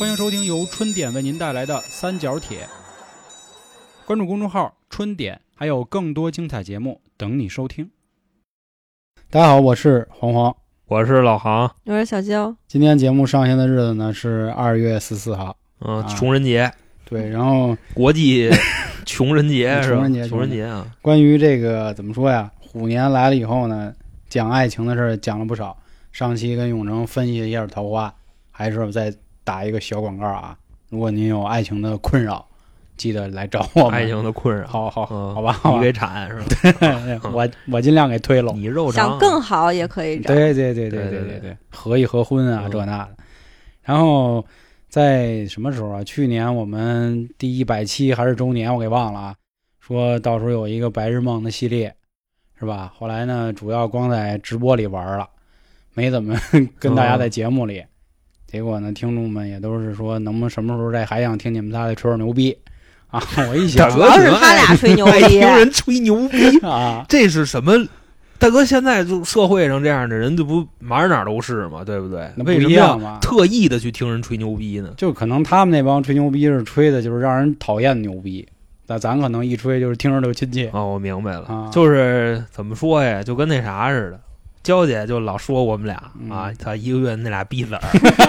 欢迎收听由春点为您带来的三角铁。关注公众号“春点”，还有更多精彩节目等你收听。大家好，我是黄黄。我是老杭，我是小焦，今天节目上线的日子呢是二月十四号，嗯，啊穷人节，对。然后国际 穷人节是吧？穷人节穷人节啊，关于这个怎么说呀？虎年来了以后呢，讲爱情的事儿讲了不少。上期跟永成分析一下桃花，还是再打一个小广告啊！如果您有爱情的困扰，记得来找我。爱情的困扰，好好好吧。你给铲是吧？我我尽量给推了。你肉长想更好也可以找。对对对对对对对，合一合婚啊，这那的。然后在什么时候啊？去年我们第一百期还是周年，我给忘了啊。说到时候有一个白日梦的系列，是吧？后来呢，主要光在直播里玩了，没怎么 跟大家在节目里。结果呢，听众们也都是说，能不能什么时候再还想听你们仨再吹吹牛逼啊？我一想主要是他俩吹牛爱逼听，人吹牛逼，啊，这是什么？大哥，现在就社会上这样的人，这不哪儿哪儿都是嘛，对不对？那不为什么要一样嘛？特意的去听人吹牛逼呢？就可能他们那帮吹牛逼是吹的，就是让人讨厌牛逼。那咱可能一吹就是听着就亲切。哦，我明白了，啊就是怎么说呀，就跟那啥似的。娇姐就老说我们俩啊嗯，她一个月那俩逼子儿，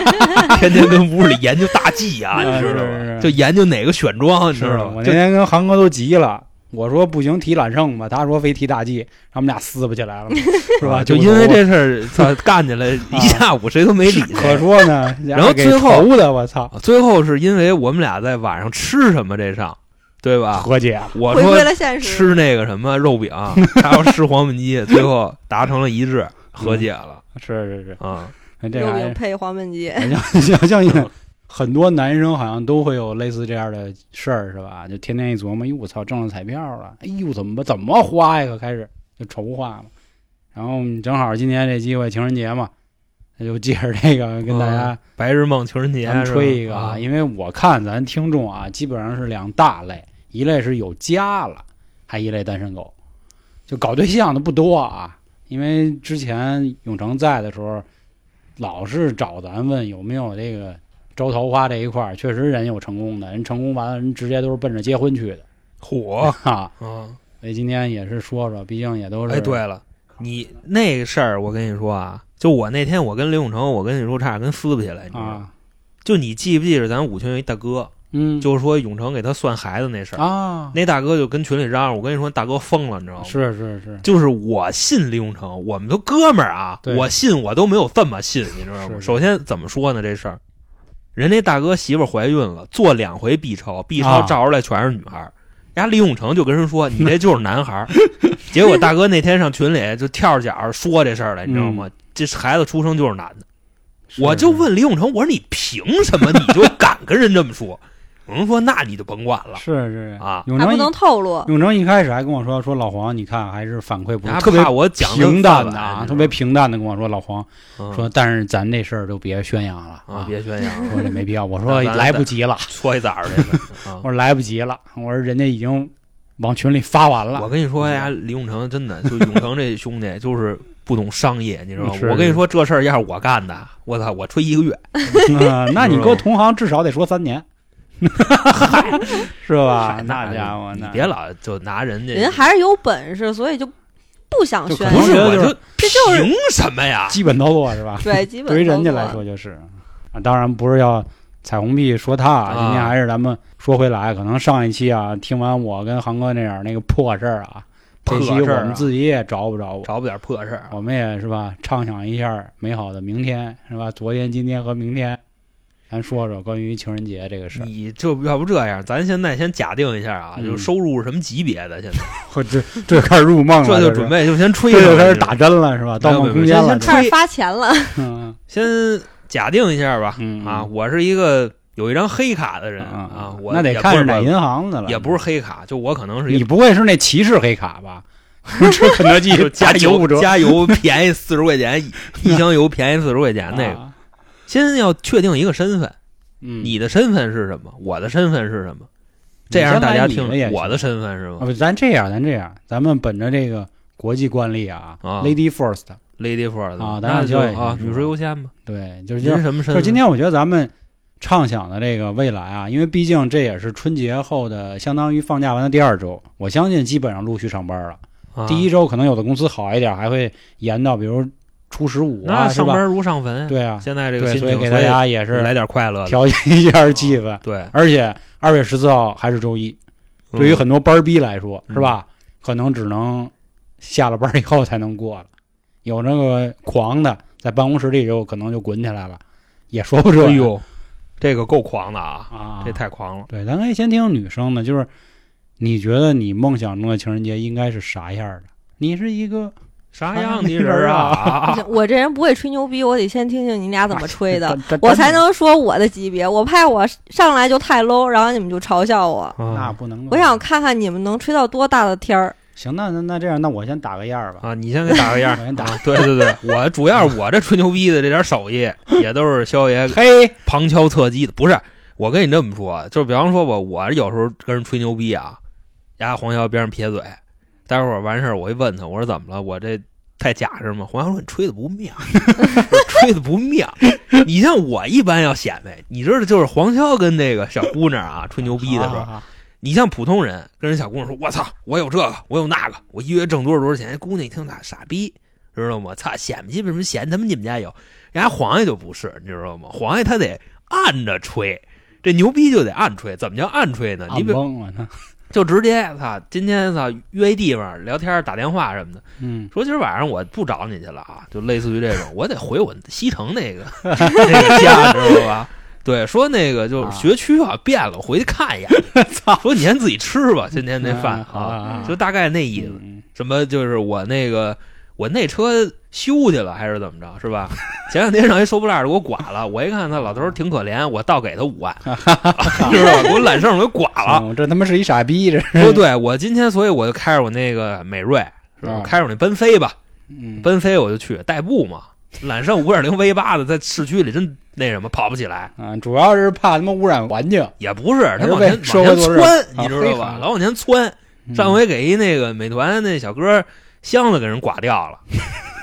天天跟屋里研究大计啊，啊你知道吗？就研究哪个选装，你知道吗？就我那天跟航哥都急了，我说不行提揽胜吧，他说非提大计，他们俩撕不起来了，是吧？就因为这事儿，他，干起来一下午，谁都没理可。说呢，然后最后的我操，最后是因为我们俩在晚上吃什么这上，对吧？和解了。回我说归了现实。吃那个什么肉饼，他要吃黄焖鸡，最后达成了一致，和解了是是是，啊。这俩肉饼配黄焖鸡，好像想相信很多男生好像都会有类似这样的事儿，是吧？就天天一琢磨，哟，我操，中了彩票了，哎呦，怎么怎么花呀？可开始就筹划嘛。然后正好今天这机会，情人节嘛，那就借着这个跟大家嗯白日梦情人节咱们吹一个啊，因为我看咱听众啊，基本上是两大类，一类是有家了，还一类单身狗，就搞对象的不多啊。因为之前永成在的时候，老是找咱问有没有这个招桃花这一块儿，确实人有成功的，人成功完了，人直接都是奔着结婚去的火哈。嗯！所以今天也是说说，毕竟也都是哎，对了，你那个事儿，我跟你说啊，就我那天我跟刘永成，我跟你说差点跟撕巴起来，你知道吗？啊，就你记不记着咱五群有一大哥，嗯，就是说永成给他算孩子那事儿，啊，那大哥就跟群里嚷嚷，我跟你说，大哥疯了，你知道吗？是是是，就是我信李永成，我们都哥们儿啊，我信我都没有这么信，你知道吗？是首先怎么说呢？这事儿，人家大哥媳妇怀孕了，做两回 B 超，B 超啊照出来全是女孩儿。人家李永成就跟人说：“你这就是男孩儿。”结果大哥那天上群里就跳着脚说这事儿来，你知道吗？这孩子出生就是男的。我就问李永成，我说你凭什么你就敢跟人这么说？有人说那你就甭管了是是啊永成不能透露。永成一开始还跟我说说老黄，你看还是反馈不特别我讲平淡的啊，特别平淡的跟我说老黄嗯说，但是咱这事儿就别宣扬了啊，别宣扬了，说这没必要。我 说来不及了，搓一崽儿这个啊 我。说来不及了，我说人家已经往群里发完了。我跟你说呀，李永成真的就永成这兄弟就是不懂商业，你知道吗？我跟你说这事儿要是我干的，我操，我吹一个月，啊那你搁同行至少得说三年，是吧？嗨那家伙，那你别老就拿人家，人还是有本事，所以就不想宣不是就是这就是凭什么呀？基本操作是吧？对，基本对于人家来说就是啊，当然不是要彩虹屁说他，啊今天还是咱们说回来，可能上一期啊，听完我跟航哥那样那个破事儿啊，这期破事儿啊我们自己也找不着，找不点破事儿，我们也是吧，畅想一下美好的明天是吧？昨天、今天和明天，咱说说关于情人节这个事儿。你这要不这样，咱现在先假定一下啊，嗯就收入什么级别的？现在 我这这开始入梦了，这就准备就先吹了，就开始打针了是吧？盗梦空间了没有没有，开始发钱了，嗯先假定一下吧。嗯啊，我是一个有一张黑卡的人嗯啊，我那得看是哪银行的了，也不是黑卡，就我可能是你不会是那骑士黑卡吧？吃肯德基就加油加油便宜四十块钱，一一箱油便宜四十块钱那个。啊先要确定一个身份，嗯，你的身份是什么？我的身份是什么？这样大家听我的身份是啊，吗不，咱这样，咱这样，咱们本着这个国际惯例啊啊，Lady First，？Lady first 啊当那然就啊，女士优先吧。对，就是就是您什么身份？就今天我觉得咱们畅想的这个未来啊，因为毕竟这也是春节后的相当于放假完的第二周，我相信基本上陆续上班了。啊第一周可能有的公司好一点，还会延到比如初十五啊，那上班如上坟，对啊，现在这个对，心情，所以给大家也是来点快乐，调节一下气氛。对，而且二月十四号还是周一，对于嗯很多班儿逼来说，嗯是吧？可能只能下了班以后才能过了。有那个狂的，在办公室里就可能就滚起来了，也说不准。哎呦，这个够狂的啊，啊，这太狂了。对。咱可以先听听女生的，就是你觉得你梦想中的情人节应该是啥样的？你是一个啥样的人啊？我这人不会吹牛逼，我得先听听你俩怎么吹的，我才。能说我的级别。我怕我上来就太 low，然后你们就嘲笑我。那啊不能。我想看看你们能吹到多大的天儿。行，那那那这样，那我先打个样儿吧。啊！你先给打个样 我先打啊！对对对，我主要是我这吹牛逼的这点手艺，也都是肖爷嘿，旁敲侧击的。不是，我跟你这么说，就是比方说吧，我有时候跟人吹牛逼啊，压黄潇边上撇嘴，待会儿完事儿我一问他，我说怎么了？我这太假是吗？黄小说你吹的不妙，吹的不妙。你像我一般要显摆，你知道，就是黄潇跟那个小姑娘啊吹牛逼的时候，啊你像普通人跟人小姑娘说：“我操，我有这个，我有那个，我一月挣多少多少钱。”姑娘一听，他傻逼，知道吗？操，显摆鸡巴什么显？他们你们家有，人家黄爷就不是，你知道吗？黄爷他得按着吹，这牛逼就得按吹。怎么叫按吹呢？你暗比崩了呢。就直接操，今天操约一地方聊天打电话什么的，嗯，说今儿晚上我不找你去了啊，就类似于这种，我得回我西城那个 那个家，知道吧？对，说那个就是学区啊变了，我回去看一眼。操，说你先自己吃吧，今天那饭啊，啊，就大概那意思。嗯什么就是我那个我那车修去了还是怎么着，是吧？前两天让一收破烂的给我剐了，我一看他老头儿挺可怜，我倒给他五万，知道 吧？给我揽胜给剐了。嗯这他妈是一傻逼，这是。说对我今天，所以我就开着我那个美瑞，是吧？啊开着我那奔飞吧，嗯，奔飞我就去代步嘛。揽胜五点零 V 八的，在市区里真那什么跑不起来，啊，主要是怕他妈污染环境。也不是他往前往前窜，啊你知道吧老往前窜。嗯上回给一那个美团那小哥箱子给人刮掉了，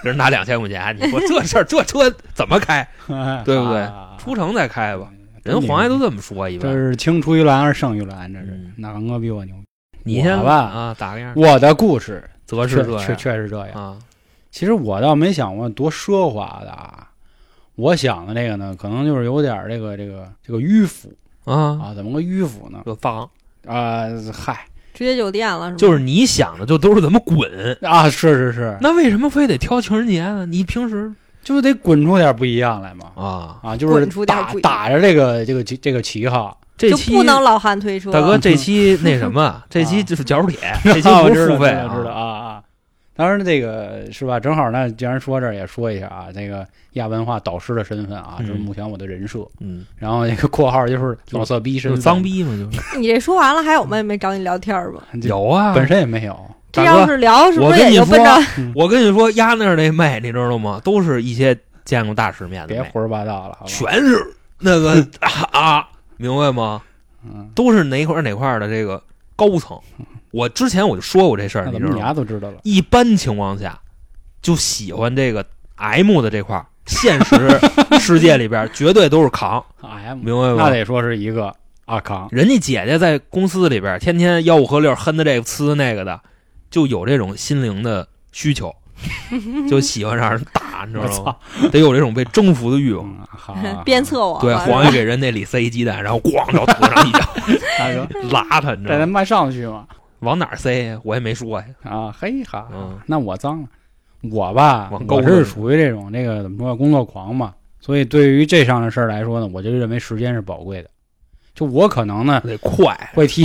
给人拿两千块钱，你说这事儿这车怎么开？对不对啊出城再开吧。人黄爷都这么说，一般这。是青出于蓝而胜于蓝，这是嗯哪个比我牛？你吧啊，打个样，我的故事则是这确样确实这样。啊。其实我倒没想过多奢华的啊，我想的这个呢，可能就是有点这个这个这个迂腐啊，啊，怎么个迂腐呢？就放，啊，嗨直接酒店了是吗？就是你想的就都是怎么滚。啊，是是是，那为什么非得挑情人节呢？你平时就得滚出点不一样来嘛。啊，啊，就是滚出点打不一样打着这个这个这个旗号，就这期不能老汉推车。大哥这期 那什么，这期就是脚铁，这期不啊我知道是付费知道知道啊啊。当然，这个是吧？正好呢，既然说这儿，也说一下啊，这个亚文化导师的身份啊，嗯这是目前我的人设。嗯，然后那个括号就是老色逼身脏逼嘛，就是你这说完了，还有妹妹找你聊天吗？这有啊。本身也没有。这大哥要是聊，是不我跟你是也就奔说着我跟你说，压那儿那妹，你知道吗？都是一些见过大世面的，别胡说八道了？全是那个啊，明白吗？嗯，都是哪块儿哪块儿的这个高层。我之前我就说过这事儿，你你知道吗？丫都知道了？一般情况下，就喜欢这个 M 的这块儿，现实世界里边绝对都是扛，M，明白吗？那得说是一个啊扛，人家姐姐在公司里边天天吆五喝六，哼的这个呲的那个的，就有这种心灵的需求，就喜欢让人打，你知我道吗操？，得有这种被征服的欲望。嗯，好，鞭策我。对，黄爷给人那里塞一鸡蛋，然后咣到肚子上一脚 大哥，拉他，你知道吗？带他妈上去嘛？往哪儿塞呀？我也没说呀。啊，嘿哈，嗯那我脏了。我吧，我是属于这种那个怎么说工作狂嘛，所以对于这上的事儿来说呢，我就认为时间是宝贵的。就我可能呢得快，会踢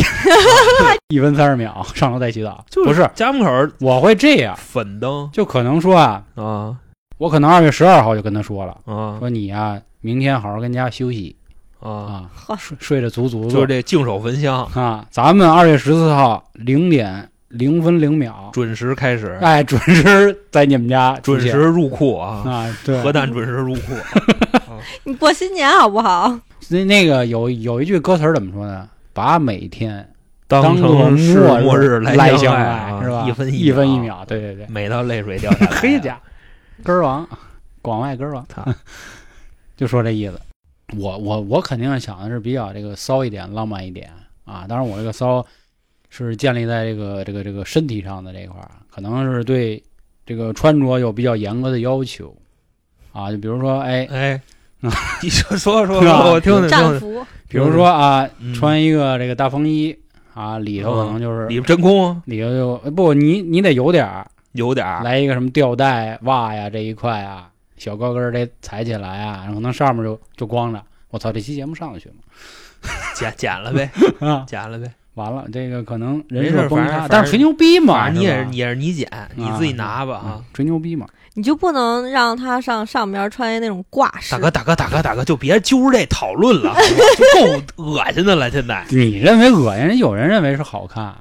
一分三十秒上楼再洗澡，就不是家门口我会这样，粉灯就可能说啊，啊我可能二月十二号就跟他说了，啊说你呀、明天好好跟家休息啊，啊，呵睡睡得足足就是的这净手焚香，啊。咱们二月十四号零点零分零秒，准时开始，哎，准时在你们家出现准时入库啊，啊，对，核弹准时入库。你过新年好不好？那那个有有一句歌词儿怎么说呢？把每天当成是末末日相来相爱啊是吧？一分一分一秒，秒，对对对，美到泪水掉下来。黑家根儿王，广外根儿王。他，就说这意思。我我我肯定想的是比较这个骚一点、浪漫一点啊。当然，我这个骚是建立在这个这个这个身体上的这块儿，可能是对这个穿着有比较严格的要求啊。就比如说，哎，哎，你说说说吧，我听听战服，比如说啊，嗯。穿一个这个大风衣啊，里头可能就是、里边真空里头就呃不，你你得有点儿，有点儿来一个什么吊带袜呀这一块啊，小高跟儿得踩起来啊，可能上面就就光着。我操，这期节目上得去吗？剪剪了呗，啊，剪了呗。完了，这个可能人设崩塌，但是吹牛逼嘛，你也是吧也是你剪，你自己拿吧啊嗯。吹牛逼嘛。你就不能让他上上边穿一那种挂饰大？哥，大哥，大哥，大哥，就别揪着这讨论了，够恶心的了。现在你认为恶心，人有人认为是好看，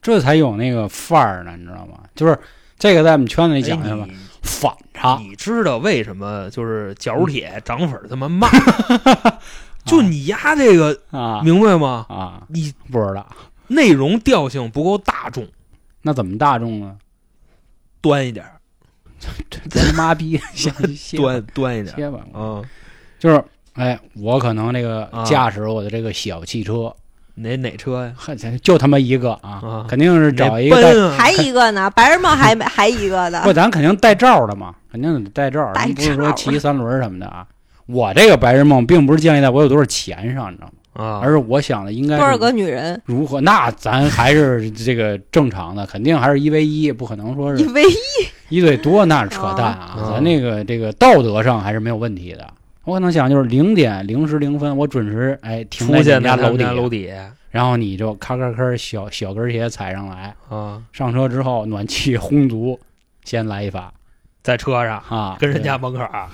这才有那个范儿呢，你知道吗？就是这个在我们圈子里讲哎什么你反差，你知道为什么就是角铁涨粉这么慢？就你丫这个啊。明白吗？啊，你不知道。内容调性不够大众，那怎么大众呢？端一点儿，这妈逼，先端端一点儿。歇吧，嗯，就是哎，我可能这个啊。驾驶我的这个小汽车，哪哪车呀？呵 就他妈一个啊啊，肯定是找一个还一个呢，白日梦还没还一个的 不，，咱肯定带罩的嘛，肯定得带罩，不是说骑三轮什么的啊。我这个白日梦并不是建立在我有多少钱上，你知道吗？啊，而是我想的应该多少个女人？如何？那咱还是这个正常的，肯定还是一 v 一，不可能说是一 v 一一对多，那是扯淡啊！哦咱那个这个道德上还是没有问题的。我可能想就是零点零时零分，我准时哎停在你家楼底下，然后你就咔咔咔小小跟鞋踩上来，啊，上车之后暖气烘足，先来一发在车上啊，跟人家门口，啊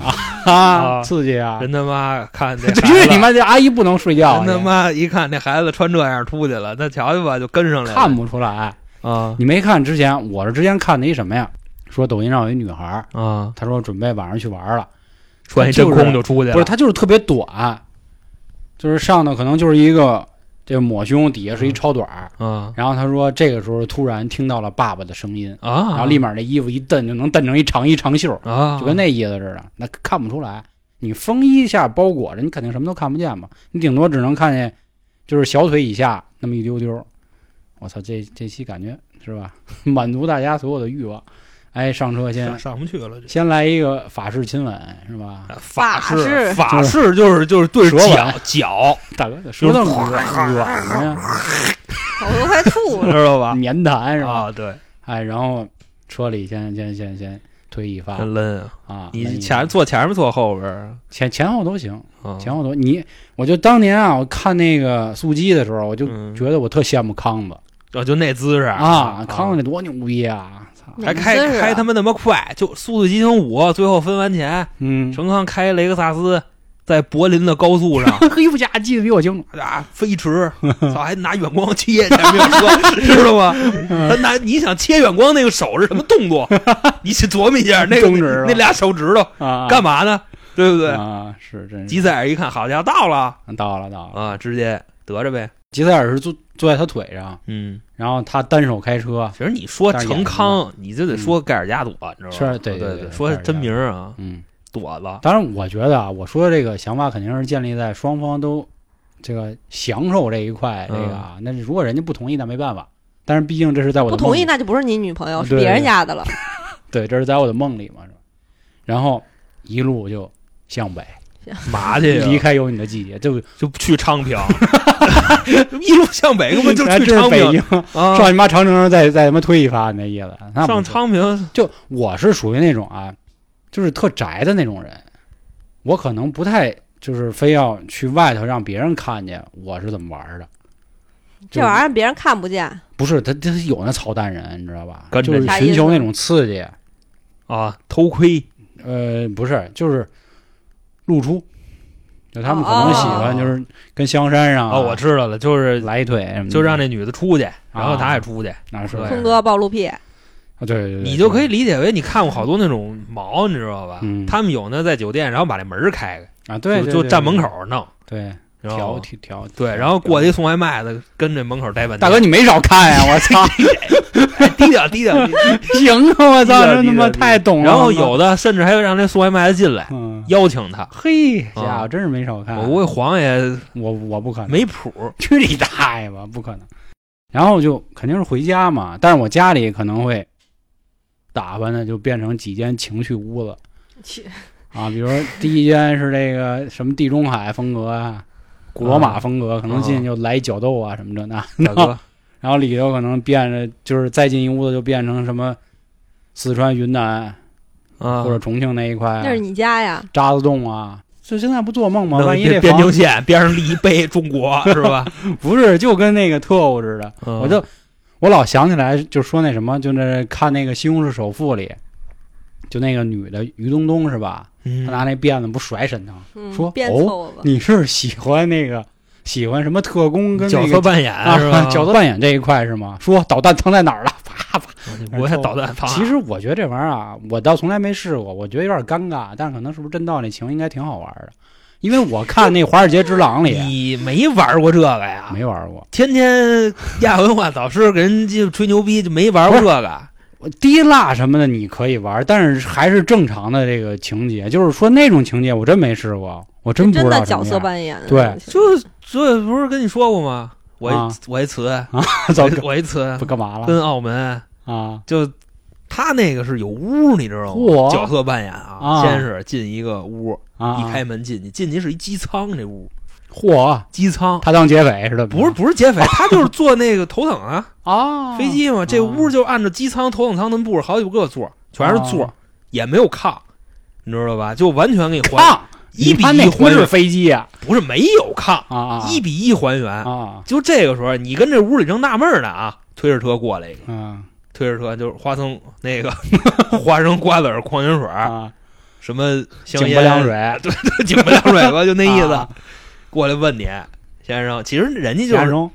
啊刺激啊！人他妈看这去 你妈！这阿姨不能睡觉，人他妈一看那孩子穿这样出去了，那瞧瞧吧，就跟上来了。看不出来。啊你没看之前，我是之前看的一什么呀？说抖音上有一女孩，啊，她说准备晚上去玩了，穿一真空就出去了。不是，他就是特别短，就是上头可能就是一个这抹胸，底下是一超短儿。嗯然后他说这个时候突然听到了爸爸的声音，啊，然后立马这衣服一蹬就能蹬成一长衣长袖，啊，就跟那意思似的，那看不出来。你风衣下包裹着，你肯定什么都看不见嘛，你顶多只能看见就是小腿以下那么一丢丢。我操，这这期感觉是吧？满足大家所有的欲望。哎，上车先上上不去了。这先来一个法式亲吻是吧？法法式法式就是就是对舌脚脚，大哥，舌头软软的呀，我都快吐了。知道吧？绵弹是吧？啊，对，哎，然后车里先先先先推一发真抡啊！啊，你前坐前面坐后边儿前前后都行，啊？前后都你，我就当年啊，我看那个速激的时候，我就嗯觉得我特羡慕康子啊，就那姿势啊，康子那多牛逼啊！操，还开开他妈那么快，就《速度与激情五》最后分完钱，嗯，陈康开雷克萨斯在柏林的高速上。嘿，不家记得比我清楚，啊飞驰，操还拿远光切前面车，知道吗？他拿你想切远光那个手是什么动作？你去琢磨一下，那个那俩手指头啊，干嘛呢？对不对？啊，是真是。吉赛尔一看，好家伙，到了。到了到了，啊，直接得着呗。吉塞尔是坐坐在他腿上，嗯，然后他单手开车，其实你说但是演成康，你就得说盖尔加朵，你知道吗？是对对对对说真名啊，嗯，朵子。当然我觉得啊，我说的这个想法肯定是建立在双方都这个享受这一块，这个那如果人家不同意，那没办法。但是毕竟这是在我的不同意那就不是你女朋友，是别人家的了。对，这是在我的梦里嘛，是吧？然后一路就向北，嘛去呀？离开有你的季节，就 就去昌平，一路向北，根本就哎去昌平北京，啊！上你妈长城上再再他妈推一发，那意思。那上昌平，就我是属于那种啊，就是特宅的那种人，我可能不太就是非要去外头让别人看见我是怎么玩的。这玩意儿别人看不见，不是他，他有那操蛋人，你知道吧？就是寻求那种刺激。啊，偷窥呃，不是，就是露出，就他们可能喜欢，哦就是跟香山上啊，哦，我知道了，就是来一腿什么的，就让那女的出去，然后他也出去，那是。对。空哥暴露癖，啊对对对，你就可以理解为你看过好多那种毛，你知道吧？嗯。他们有呢在酒店，然后把那门儿开开，啊，对，对就就站门，口弄，对，调调调对，然后过去送外卖的，跟这门口待半天。大哥，你没少看呀！我操，哎低调低调。低调 行啊！我操，这他妈太懂了。然后有的甚至还有让那送外卖的进来嗯，邀请他。嘿，啊家伙真是没少看。我估计黄爷我我不可能，没谱，去你大爷吧，不可能。然后就肯定是回家嘛，但是我家里可能会打扮的就变成几间情趣屋子去啊，比如说第一间是这个什么地中海风格啊，古罗马风格，可能进去就来角斗啊什么这那。然后里头可能变着就是再进一屋子就变成什么四川、云南啊，或者重庆那一块那是你家呀？渣滓洞啊。就现在不做梦吗？万一这边境线边上立一碑中国是吧？不是就跟那个特务似的，嗯我就我老想起来，就说那什么，就那看那个《西红柿首富》里，就那个女的于冬冬是吧？嗯她拿那辫子不甩沈腾，嗯，说哦。你是喜欢那个喜欢什么特工跟角色扮演啊是吧？角色扮演这一块是吗？说导弹藏在哪儿了？啪啪。我也导弹放。其实我觉得这玩意儿啊，我倒从来没试过，我觉得有点尴尬，但是可能是不是真到那情应该挺好玩的，因为我看那《华尔街之狼》里 你没玩过这个呀？没玩过。天天亚文化导师给人就吹牛逼，就没玩过这个。我滴蜡什么的你可以玩，但是还是正常的这个情节，就是说那种情节我真没试过，我真不知道真的角色扮演，对。就是这不是跟你说过吗？我一、啊。我一词，啊 我一我一词。不干嘛了。跟澳门。啊？就他那个是有屋，你知道吗？角色扮演啊，啊。先是进一个屋，啊！一开门进去，进去是一机舱，这屋嚯，机舱。他当劫匪似的，不是不是劫匪，他就是坐那个头等啊，啊？飞机嘛。这屋就按照机舱、头等舱那么布置，好几个座，全是座，啊也没有炕，你知道吧？就完全给你还炕，一比一还原，飞机呀？不是没有炕，啊啊一比一还原。啊就这个时候，你跟这屋里正纳闷呢啊，推着车过来一个，啊推着车就是花生那个 花生瓜子儿矿泉水！什么香井烟不凉水，对对，井不凉水吧，就那意思。啊过来问你，先生，其实人家就是，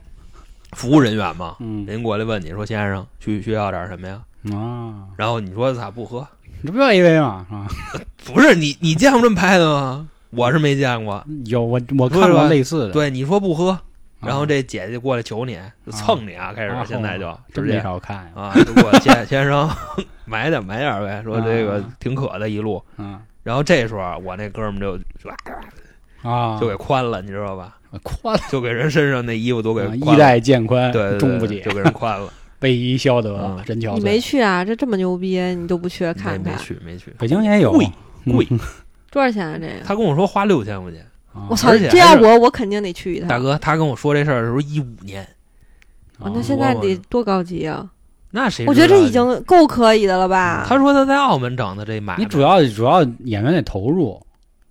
服务人员嘛，嗯。人过来问你说，先生需需要点什么呀？啊，然后你说咋不喝？你这不要一杯吗？啊，不是你你见过这么拍的吗？我是没见过。有我我看过类似的，对，你说不喝，啊，然后这姐姐过来求你，就蹭你啊，开始啊现在就直接。少看，啊，就过来先 先生 买点买点呗，说这个啊。挺渴的一路。嗯然后这时候啊我那哥们儿就就啊，就给宽了，你知道吧？宽了就给人身上那衣服都给啊宽了，衣带渐宽，对，对终不解就，给人宽了。背衣消得嗯，真憔悴。你没去啊？这这么牛逼，你都不去看看？没去没去，北京也有贵贵嗯 多少钱啊？这个？他跟我说花六千块钱，啊我操！这要我，我肯定得去一趟。大哥，他跟我说这事儿的时候一五年，啊，那现在得多高级啊！那谁？我觉得这已。经够可以的了吧？他说他在澳门整的这买卖，你主要主要演员得投入，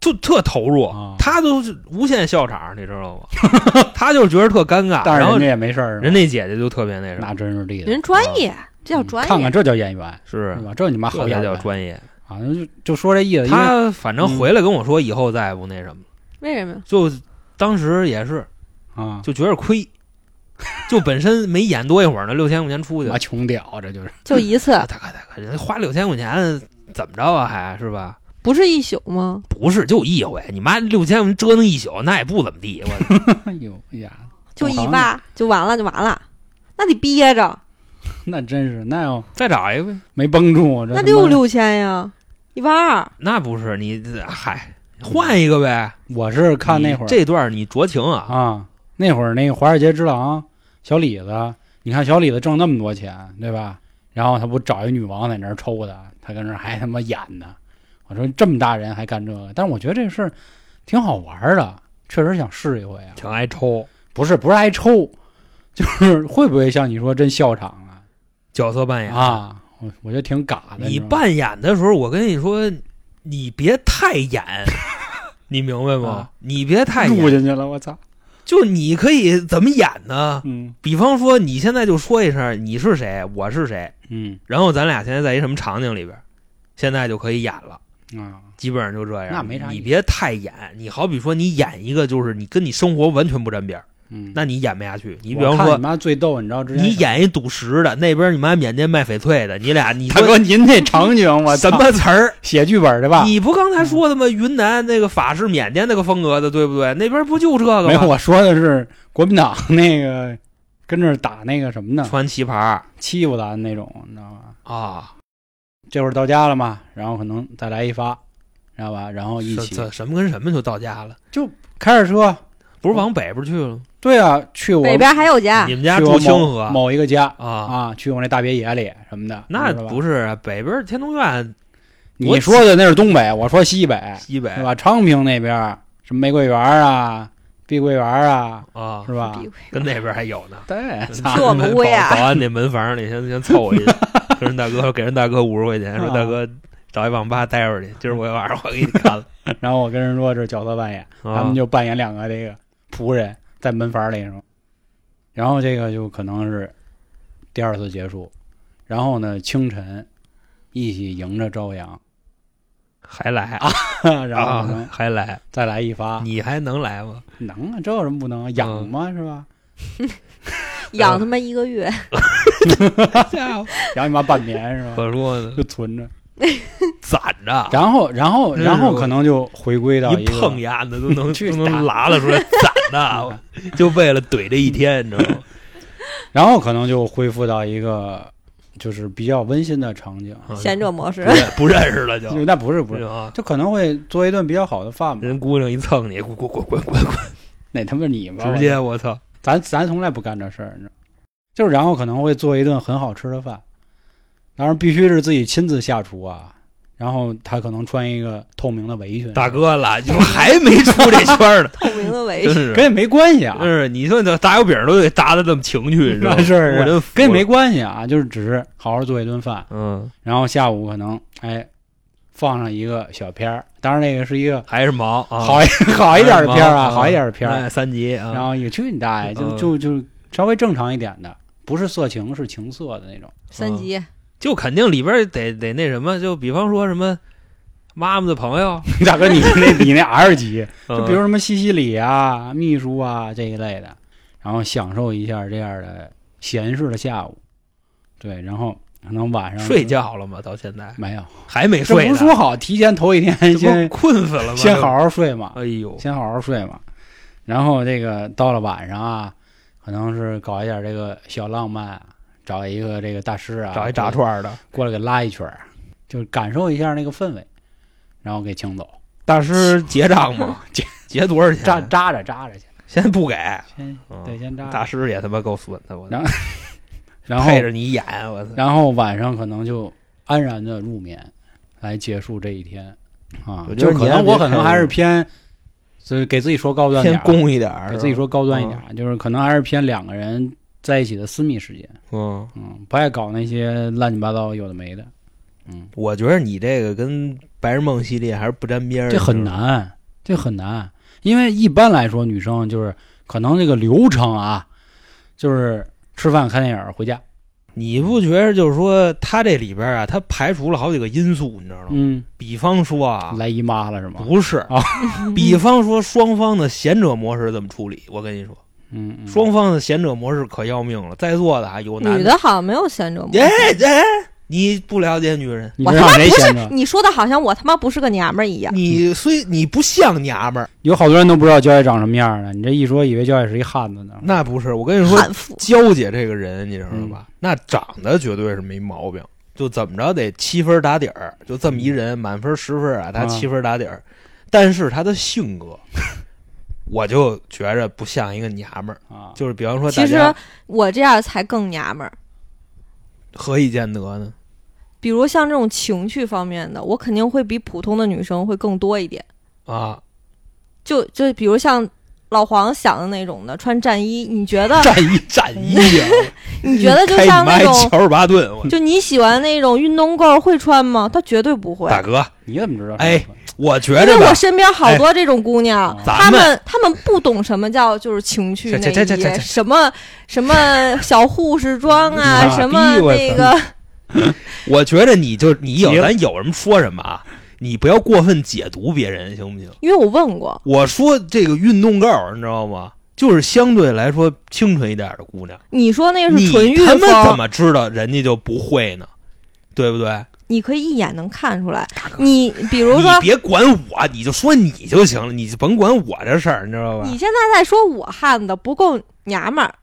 就特投入啊，他都是无限笑场，你知道吗？他就是觉得特尴尬，然后但是人家也没事儿，人那姐姐就特别那什么，那真是厉害，人专业，这叫专业。嗯看看这叫演员是是吧？这你妈好演员叫专业。啊！就就说这意思，他反正回来跟我说，以后再也不那什么，为什么？就当时也是啊，就觉得亏，就本身没演多一会儿呢，六千块钱出去妈，穷屌，这就是就一次，大哥大哥，人花六千块钱怎么着啊？还是吧？不是一宿吗？不是，就一回，你妈六千块钱折腾一宿，那也不怎么地。我 哎呦哎呀，就一懂行把就完了就完了，那得憋着，那真是那要再找一个呗。没绷住，这那六六千呀，一万二。那不是你，嗨，换一个呗。我是看那会儿这段你酌情啊，啊，那会儿那个《华尔街之狼》，小李子，你看小李子挣那么多钱，对吧？然后他不找一女王在那儿抽他，他跟那儿还他妈演呢。我说这么大人还干这个，但是我觉得这事儿挺好玩的，确实想试一回啊。挺挨抽不是不是挨抽，就是会不会像你说真笑场啊？角色扮演。啊，我我觉得挺嘎的。你扮演的时候，我跟你说，你别太演，你明白吗啊？你别太入，进去了，我操！就你可以怎么演呢？嗯比方说，你现在就说一声你是谁，我是谁，嗯然后咱俩现在在一什么场景里边，现在就可以演了。啊，基本上就这样，那没啥你别太演，你好比说你演一个，就是你跟你生活完全不沾边儿，嗯，那你演不下去。你比方说你妈最逗，你知道之前你演一赌石的，那边你妈缅甸卖翡翠的，你俩你说大哥，您那场景我什么词儿？写剧本的吧？你不刚才说的吗？云南那个法式缅甸那个风格的，对不对？那边不就这个吗？没有，我说的是国民党那个跟这打那个什么呢？穿旗袍欺负咱那种，你知道吗？啊，这会儿到家了嘛，然后可能再来一发，知道吧？然后一起什么跟什么就到家了？就开着车，不是往北边去了？对啊，去我北边还有家你，们家住清河某一个家啊？啊，去我那大别野里什么的，那不是啊，北边天通苑你说的那是东北，我说西北，西北是吧？昌平那边什么玫瑰园啊、碧桂园啊，啊是，吧？跟那边还有呢。对，去我们屋呀保保安那门房里先先凑合一下，跟人大哥给人大哥五十块钱，说啊大哥找一网吧待会儿去，今儿我晚上我给你看了。然后我跟人说这是角色扮演，他啊们就扮演两个这个仆人在门房里头，然后这个就可能是第二次结束，然后呢清晨一起迎着朝阳，还来啊 然后？还来？再来一发，你还能来吗？能啊，这有什么不能啊？养嘛是吧？养他妈一个月，养你妈半年是吧？可说呢，就存着，攒着，然后然后然后可能就回归到一个碰牙的都能去都能打拉了出来，攒的，就为了怼这一天，你知道吗？然后可能就恢复到一个就是比较温馨的场景，啊。贤者模式。不。认不认识了就，那不是不是，啊，就可能会做一顿比较好的饭嘛。人姑娘一蹭你，滚滚滚滚滚。滚，那他妈你吗，直接我操，咱咱从来不干这事儿，你知道，就是然后可能会做一顿很好吃的饭，当然必须是自己亲自下厨啊。然后他可能穿一个透明的围裙，大哥了，你说还没出这圈儿呢，透跟也没关系啊，真是，你说这打油饼都得搭的这么情趣，是吧？是是跟也没关系啊，就是只是好好做一顿饭，嗯，然后下午可能哎放上一个小片儿，当然那个是一个还是忙啊，好一 好一点的片儿啊，好一点的片儿，哎三级啊，然后也去你大爷，就嗯就就稍微正常一点的，不是色情，是情色的那种。三级，就肯定里边得得那什么，就比方说什么妈妈的朋友，大哥，你那你那 R 级，就 就比如什么西西里啊、秘书啊这一类的，然后享受一下这样的闲适的下午。对，然后可能晚上睡觉了吗？到现在没有？还没睡呢，不是说好提前头一天先困死了吗？先好好睡嘛，哎呦，先好好睡嘛。然后这个到了晚上啊，可能是搞一点这个小浪漫，找一个这个大师啊，找一炸串的过来给拉一圈，就是感受一下那个氛围，然后给请走，大师结账吗？结结多少钱？扎扎着扎着去，先不给，先嗯。对先扎。着，大师也他妈够损的，我然 然后配着你演，我操！然后晚上可能就安然的入眠，来结束这一天啊我。觉得就可你还别能我可能还是偏，所以给自己说高端偏点儿，攻一点，给自己说高端一嗯点儿，就是可能还是偏两个人在一起的私密时间，嗯，嗯，不爱搞那些乱七八糟有的没的，嗯，我觉得你这个跟白日梦系列还是不沾边儿，这很。难，这很难，因为一般来说女生就是可能这个流程啊，就是吃饭看电影回家，你不觉得就是说他这里边啊，他排除了好几个因素，你知道吗？嗯，比方说啊，来姨妈了是吗？不是啊，比方说双方的贤者模式怎么处理？我跟你说，嗯，嗯双方的贤者模式可要命了。在座的啊，有男女的好像没有贤者模式。哎哎，你不了解女人，我他妈不是？你说的，好像我他妈不是个娘们儿一样。你虽你不像娘们儿，有好多人都不知道娇姐长什么样呢。你这一说，以为娇姐是一汉子呢。那不是。我跟你说，娇姐这个人，你知道吧？嗯那长得绝对是没毛病，就怎么着得七分打底儿，就这么一人，满分十分啊，他嗯七分打底儿。但是他的性格，我就觉着不像一个娘们儿。啊，就是比方说，其实我这样才更娘们儿。何以见得呢？比如像这种情趣方面的，我肯定会比普通的女生会更多一点。啊，就就比如像老黄想的那种的，穿战衣，你觉得 战衣战衣啊！你觉得就像那种，乔尔巴顿，就你喜欢那种运动购会穿吗？他绝对不会。大哥，你怎么知道？哎，我觉得因为我，身边好多这种姑娘，哎她咱们们她们不懂什么叫就是情趣这内这这这这衣，什么什么小护士装啊，啊什么那个，我觉得你就你有咱有什么说什么啊，你不要过分解读别人，行不行？因为我问过，我说这个运动购，你知道吗？就是相对来说清纯一点的姑娘。你说那个是纯欲他们怎，么知道人家就不会呢？对不对？你可以一眼能看出来。你比如你说，别管我，你就说你就行了，你就甭管我这事儿，你知道吧你？现在在说我汉子不够娘们儿，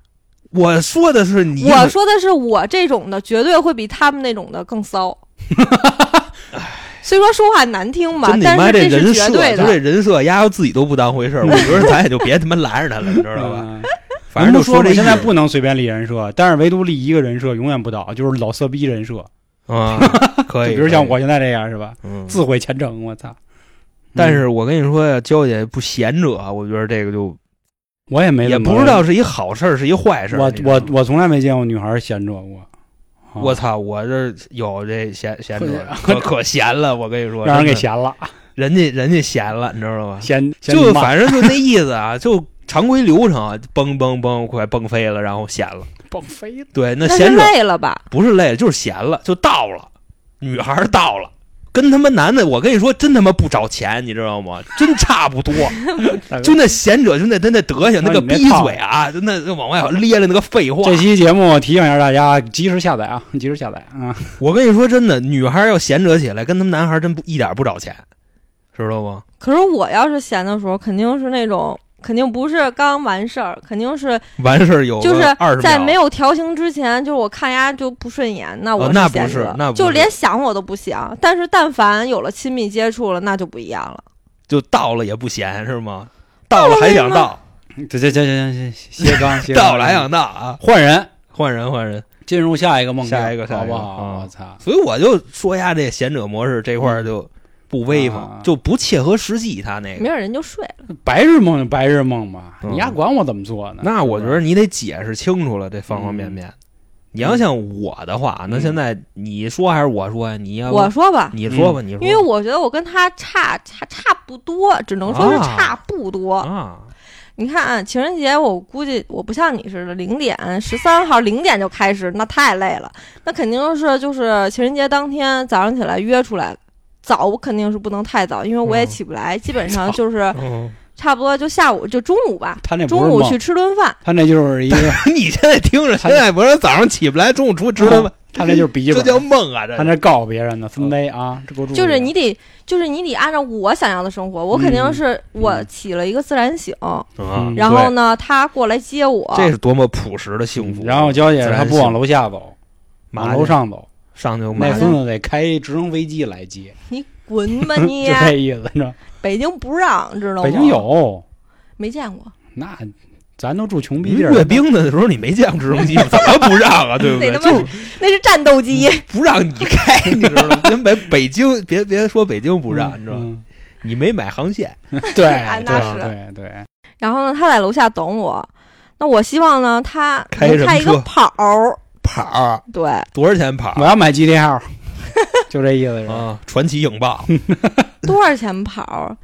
我说的是你，我说的是我这种的绝对会比他们那种的更骚。虽说说话难听吧但是这是，绝对就这的。人设，丫头自己都不当回事儿，我觉得咱也就别他妈拦着他了，你知道吧？嗯反正就说现在不能随便立人设，但是唯独立一个人设永远不倒，就是老色逼人设。啊，可以，就比如像，我现在这样是吧？嗯，自毁前程，我操！但是我跟你说呀，娇姐不贤者，我觉得这个就我也没也不知道是一好事儿，是一坏事儿。我我我从来没见过女孩闲着过。啊我操，我这有这闲闲着可，可可闲了，我跟你说，让人给闲了，人家人家闲了，你知道吗？闲闲就反正就那意思啊，就常规流程啊，蹦蹦蹦，快蹦飞了，然后闲了。蹦飞了。对，那闲着累了吧？不是累，就是闲了，就到了。女孩儿到了，跟他妈男的，我跟你说，真他妈不找钱，你知道吗？真差不多。就那贤者，就那他那德行，那个逼嘴啊，就那那往外咧了那个废话。这期节目提醒一下大家，及时下载啊，及时下载啊。我跟你说真的，女孩要贤者起来，跟他们男孩真不一点不找钱，知道吗？可是我要是闲的时候，肯定是那种，肯定不是刚完事儿，肯定是完事儿有就是在没有调情之前，就是我看丫就不顺眼，那我哦那不是那不就连想我都不想。但是但凡有了亲密接触了，那就不一样了。就到了也不闲是吗？到了还想到，这这这这这斜杠斜杠，到了还想到啊！换人，换人换人，进入下一个梦境，下一个好不好？啊我操！所以我就说一下，这贤者模式这块儿就不威风，啊就不切合实际。他那个，没有人就睡了。白日梦就白日梦吧，嗯你丫管我怎么做呢？那我觉得你得解释清楚了这方方面面。你要像我的话，那嗯现在你说还是我说呀？你要不我说吧，你说吧，你说吧，因为我觉得我跟他差差差不多，只能说是啊差不多。啊，你看、啊，情人节我估计我不像你似的，零点十三号零点就开始，那太累了。那肯定是就是情人节当天早上起来约出来，早肯定是不能太早，因为我也嗯起不来，基本上 就是嗯差不多就下午就中午吧，中午去，吃顿饭。他那就是一个，你现在听着，现在不是早上起不来，中午出去吃顿饭，他那就是笔记这，叫梦啊！这他那告诉别人呢分杯啊，这给我就是你得，就是你得按照我想要的生活，我肯定是我起了一个自然醒，然后呢，他过来接我，这是多么朴实的幸福。然后娇姐她不往楼下走，往楼上走，上就麻那孙子得开直升飞机来接，你滚吧你 就！这意思，你知道？北京不让，知道吗？北京有，没见过，那咱都住穷逼你地儿，阅兵的时候你没见过直升机，怎么不让啊？对不对？那是那是战斗机。不让你开，你知道吗？人北北京，别别说北京不让，你知道吗？嗯你没买航线，对啊那对是对对，然后呢，他在楼下等我。那我希望呢，他开一个跑儿，跑儿对，多少钱跑我要买 GT 号，就这意思是吧？啊？传奇影豹 多少钱跑儿？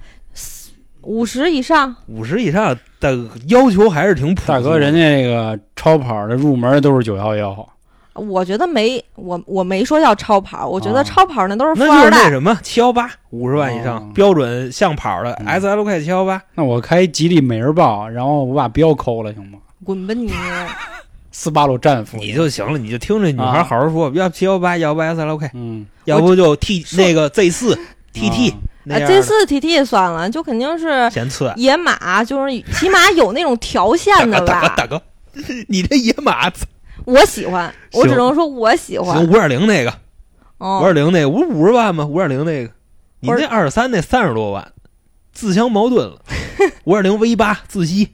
五十以上，五十以上的要求还是挺朴素的。大哥，人家那个超跑的入门都是九幺幺，我觉得没我我没说要超跑，我觉得啊超跑那都是富那就是二代。那什么七幺八五十万以上、哦标准像跑的嗯 S L K 七幺八，那我开吉利美人豹，然后我把标抠了行吗？滚吧你！斯巴鲁战斧，你就行了，你就听这女孩啊。好好说，要七幺八，要不 S L K，嗯。要不就 T 那个 Z 四 T T 啊，Z 四 TT 算了，就肯定是嫌次。野马，就是 起码有那种条线的大哥吧。大哥，你这野马我喜欢，我只能说我喜欢。行。五点零那个，哦。五点零那个，不是五十万吗？五点零那个，你那二十三那三十多万，自相矛盾了。五点零 V 八自吸，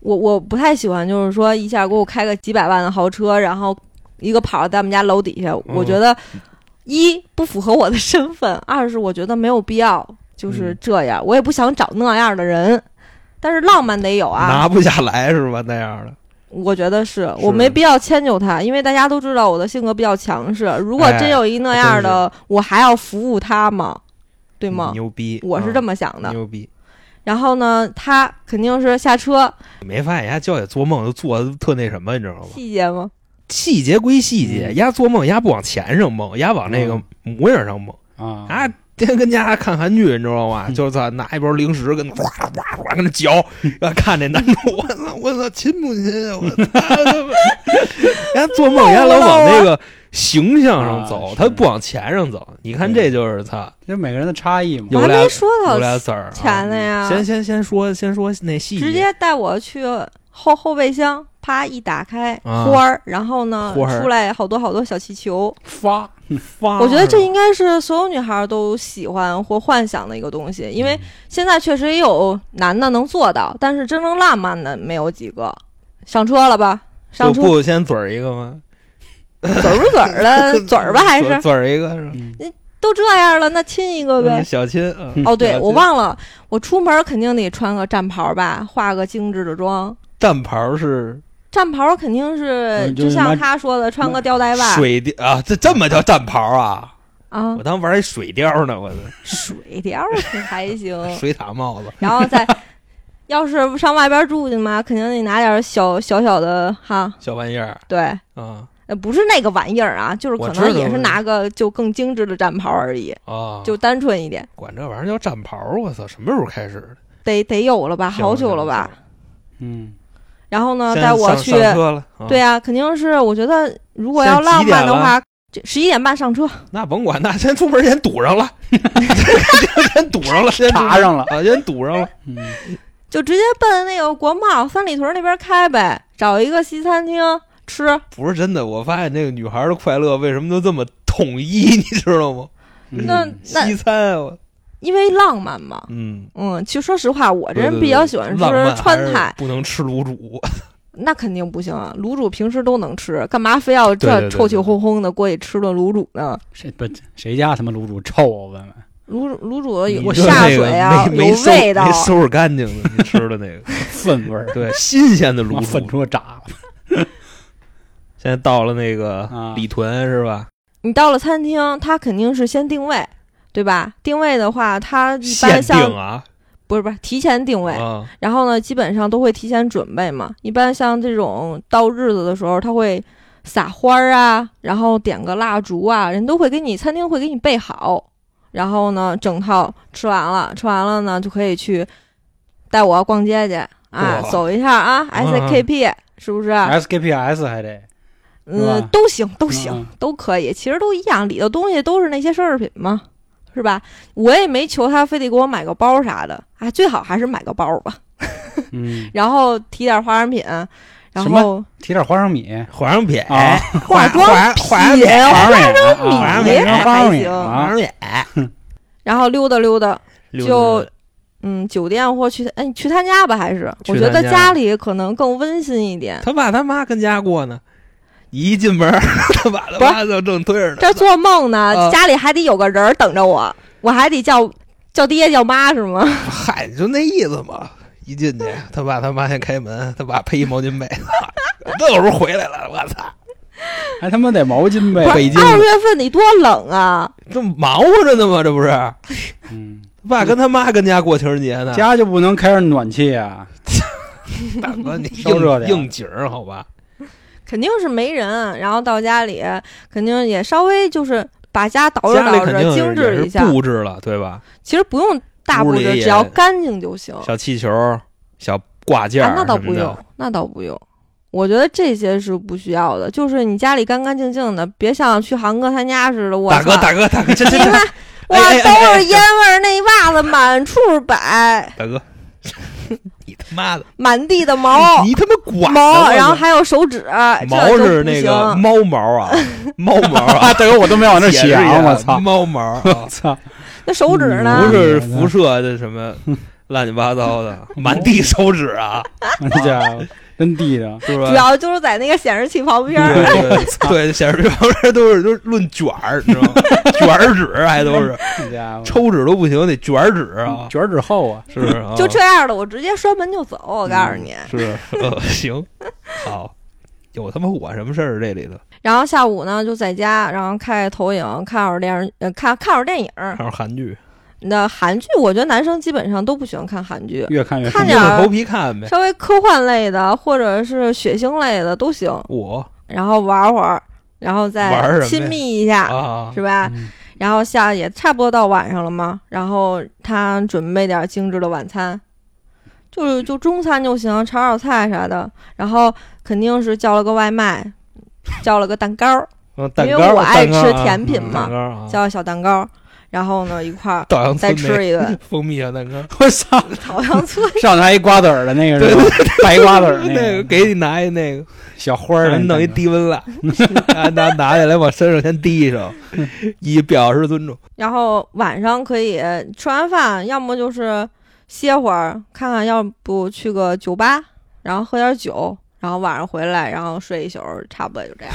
我我不太喜欢，就是说一下给我开个几百万的豪车，然后一个跑在我们家楼底下，嗯我觉得一不符合我的身份，二是我觉得没有必要就是嗯这样，我也不想找那样的人。但是浪漫得有啊，拿不下来是吧？那样的，我觉得是是我没必要迁就他，因为大家都知道我的性格比较强势。如果哎真有一那样的，我还要服务他吗？对吗？牛逼，我是这么么想的。牛逼。然后呢，他肯定是下车，没发现人家娇姐做梦都做的特那什么，你知道吗？细节吗？细节归细节，嗯丫做梦丫不往钱上梦，丫往那个模样上梦。啊啊，天天跟家看韩剧，你知道吗？嗯就是他拿一包零食跟哗哗哗跟那嚼，然后看那男主，我操我操亲不亲啊？我操！人家做梦，人家老往那个形象上走啊，他不往钱上走。你看这就是他这每个人的差异嘛。有俩我还没说有到俩字儿啊。钱呢呀，先先先说先说那细节，直接带我去后后备箱，啪一打开啊花儿，然后呢出来好多好多小气球。发，发。我觉得这应该是所有女孩都喜欢或幻想的一个东西，因为现在确实也有男的能做到，但是真正浪漫的没有几个。上车了吧？上车就不先嘴儿一个吗？嘴儿不嘴儿的 嘴儿吧？还是嘴儿一个是吧？嗯都这样了，那亲一个呗嗯。小亲，嗯哦，对，我忘了，我出门肯定得穿个战袍吧，化个精致的妆。战袍是战袍肯定是嗯就就是像他说的，穿个吊带袜水貂啊，这这么叫战袍啊？啊我，当玩一水貂呢，我 水貂可还行。水獭帽子，然后再，要是上外边住去嘛，肯定得拿点小小小的哈，小玩意儿对，啊呃，不是那个玩意儿啊，就是可能也是拿个就更精致的战袍而已，啊！就单纯一点，管这玩意儿叫战袍，我操，什么时候开始的？得得有了吧，好久了吧。嗯，然后呢，带我去，上车了，啊对啊，肯定是，我觉得如果要浪漫的话，这十一点半上车，那甭管，那先出门先堵上了，先堵上了，先查上了。啊，先堵上了。嗯，就直接奔那个国贸三里屯那边开呗，找一个西餐厅吃。不是真的，我发现那个女孩的快乐为什么都这么统一，你知道吗？嗯那那西餐啊，因为浪漫嘛，嗯，嗯，其实说实话，我这人比较喜欢吃川菜，不能吃卤煮。那肯定不行啊。卤煮平时都能吃，干嘛非要这臭气烘烘的过去吃顿卤煮呢？谁不谁家他妈卤煮臭？我问问。卤煮卤煮你有下这那个水啊，有没没收味道没。收拾干净的，你吃的那个，粪味儿，对，新鲜的卤粪。出渣了。现在到了那个啊李屯是吧？你到了餐厅，他肯定是先定位，对吧？定位的话，他一般像啊不是不是提前定位，啊，然后呢，基本上都会提前准备嘛。一般像这种到日子的时候，他会撒花儿啊，然后点个蜡烛啊，人都会给你餐厅会给你备好。然后呢，整套吃完了，吃完了呢，就可以去带我逛街去啊，走一下啊，SKP 是不是？SKPS 还得嗯，都行，都行，嗯。都可以，其实都一样，里头东西都是那些奢侈品嘛，是吧？我也没求他非得给我买个包啥的，啊，最好还是买个包吧，嗯，然后提点化妆品，然后提点花生米，化妆品，啊化妆品化妆品，品，花生米，米花生米，还花生米行。化啊，妆品，然后溜达溜达，就嗯，酒店或去哎，你去他家吧，还是。我觉得家里可能更温馨一点。他爸他妈跟家过呢，一进门 他爸他妈就正对着呢。这做梦呢，啊家里还得有个人等着我，我还得叫叫爹叫妈是吗？嗨，就那意思嘛。一进去，他爸他妈先开门，他爸披一毛巾被，这时候回来了，我操，还他妈得毛巾呗不，是北京二月份得多冷啊！这忙活着呢吗？这不是？他嗯，爸跟他妈跟家过情人节呢。家就不能开着暖气啊？大哥，你烧热点应应景儿好吧？肯定是没人，然后到家里肯定也稍微就是把家捯饬捯饬，精致一下。布置了，对吧？其实不用大布置，只要干净就行。小气球、小挂件那倒不用，那倒不用。我觉得这些是不需要的，就是你家里干干净净的，别像去航哥他家似的。我大哥，大哥，大哥，这这这，你看，哇，都哎是烟味儿，那袜子满处摆，大哥，你 他 妈的，满地的毛。你他妈管毛，然后还有手指，毛是那个猫毛啊，猫毛啊，啊，大哥，我都没往那解释一下想，我操，猫毛我，操，那手指呢？不是辐射的什么乱七八糟的，满地手指啊，那家伙真地道，是吧？主要就是在那个显示器旁边儿。对对对，显示器旁边都是都是论卷儿，你知道吗？卷儿纸还都是 那家伙抽纸都不行，得卷儿纸啊，卷儿纸厚啊，是不是？啊就这样的，我直接摔门就走。我告诉你，是，呃，行，好，有他妈我什么事儿这里头？然后下午呢就在家，然后开投影，看会儿电视，呃，看看会儿电影。看会儿韩剧，那韩剧，我觉得男生基本上都不喜欢看韩剧，越看越看点儿硬着头皮看呗。稍微科幻类的或者是血腥类的都行。我然后玩会儿，然后再亲密一下，啊，是吧？嗯然后下也差不多到晚上了嘛，然后他准备点精致的晚餐，就是就中餐就行，炒炒菜啥的，然后肯定是叫了个外卖，叫了个蛋糕，嗯蛋糕，因为我爱吃甜品嘛叫个小蛋糕，然后呢一块儿稻香再吃一顿。蜂蜜小蛋糕，我操，稻香村。上头还一瓜子儿的那个是吧？白瓜子儿那个。给你拿一那个，小花儿弄一低温了，拿拿拿下来往身上先滴一手，以表示尊重。然后晚上可以吃完饭，要么就是歇会儿，看看要不去个酒吧，然后喝点酒，然后晚上回来，然后睡一宿，差不多就这样，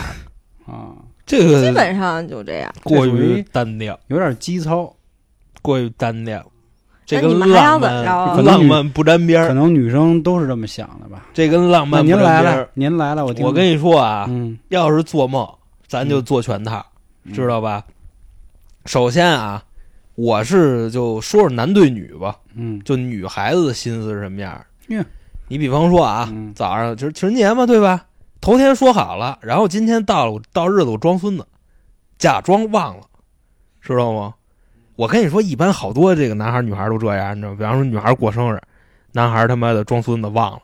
啊，这个基本上就这样。过于于单调，有点基操，过于单调。这跟浪漫浪漫不沾边儿，可能女生都是这么想的吧？这跟浪漫不您来了沾边儿。，您来了，我听我跟你说啊，嗯，要是做梦，咱就做全套，嗯知道吧？首先啊，我是就说说男对女吧，嗯就女孩子的心思是什么样嗯你比方说啊，嗯早上就是情人节嘛，对吧？头天说好了，然后今天到了，我到日子我装孙子，假装忘了，知道吗？我跟你说，一般好多这个男孩儿女孩儿都这样，你知道吗？比方说女孩儿过生日，男孩儿他妈的装孙子忘了，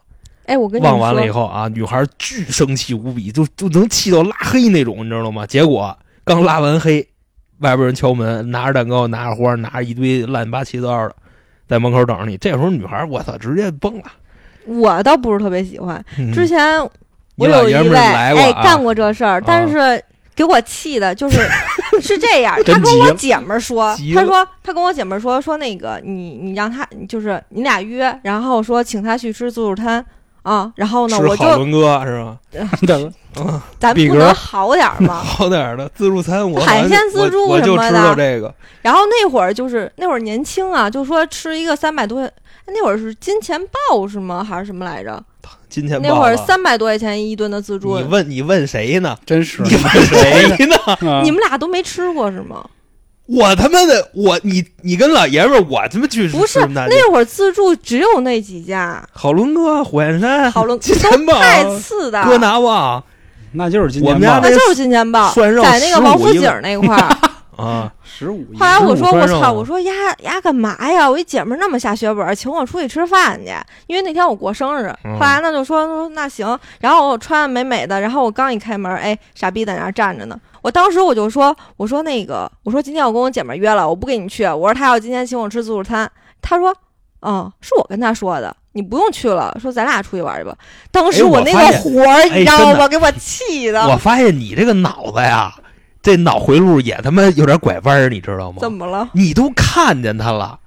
哎，我跟你们忘完了以，后啊，女孩儿巨生气无比，就就能气到拉黑那种，你知道吗？结果刚拉完黑，外边人敲门，拿着蛋糕，拿着花，拿着一堆乱七八七糟的，在门口等着你。这时候女孩儿，我操，直接崩了。我倒不是特别喜欢。嗯之前你我有一位哎干过这事儿，但是给我气的就是 是这样，他跟我姐们儿说他说他跟我姐们儿说说那个你你让他就是你俩约，然后说请他去吃自助餐啊，然后呢我就好伦哥是吧？的嗯，咱不能好点儿吗？好点儿的自助餐我海鲜自助我我就知什么的道这个。然后那会儿就是那会儿年轻啊，就说吃一个三百多，那会儿是金钱豹是吗？还是什么来着？金钱那会儿三百多块钱一吨的自助你，问你问谁呢？真是你问谁呢？啊你们俩都没吃过是吗？我他妈的我你你跟老爷们儿，我他妈去不是那那会儿自助只有那几家，好伦哥、火焰山、好伦，金钱豹、太次的。哥拿旺那就是金我们家年吧那就是金钱豹，涮肉在那个王府井那块儿。啊，十五亿后来我说15涮肉我操，我说丫丫干嘛呀？我一姐们儿那么下血本儿，请我出去吃饭去，因为那天我过生日。嗯后来呢就说说那行，然后我穿的美美的，然后我刚一开门，哎，傻逼在那儿站着呢。我当时我就说，我说那个，我说今天我跟我姐们儿约了，我不跟你去。我说她要今天请我吃自助餐，她说，哦，是我跟他说的，你不用去了，说咱俩出去玩去吧。当时哎我那个火儿，你知道吗？给我气的。我发现你这个脑子呀，这脑回路也他妈有点拐弯儿，你知道吗？怎么了？你都看见他了，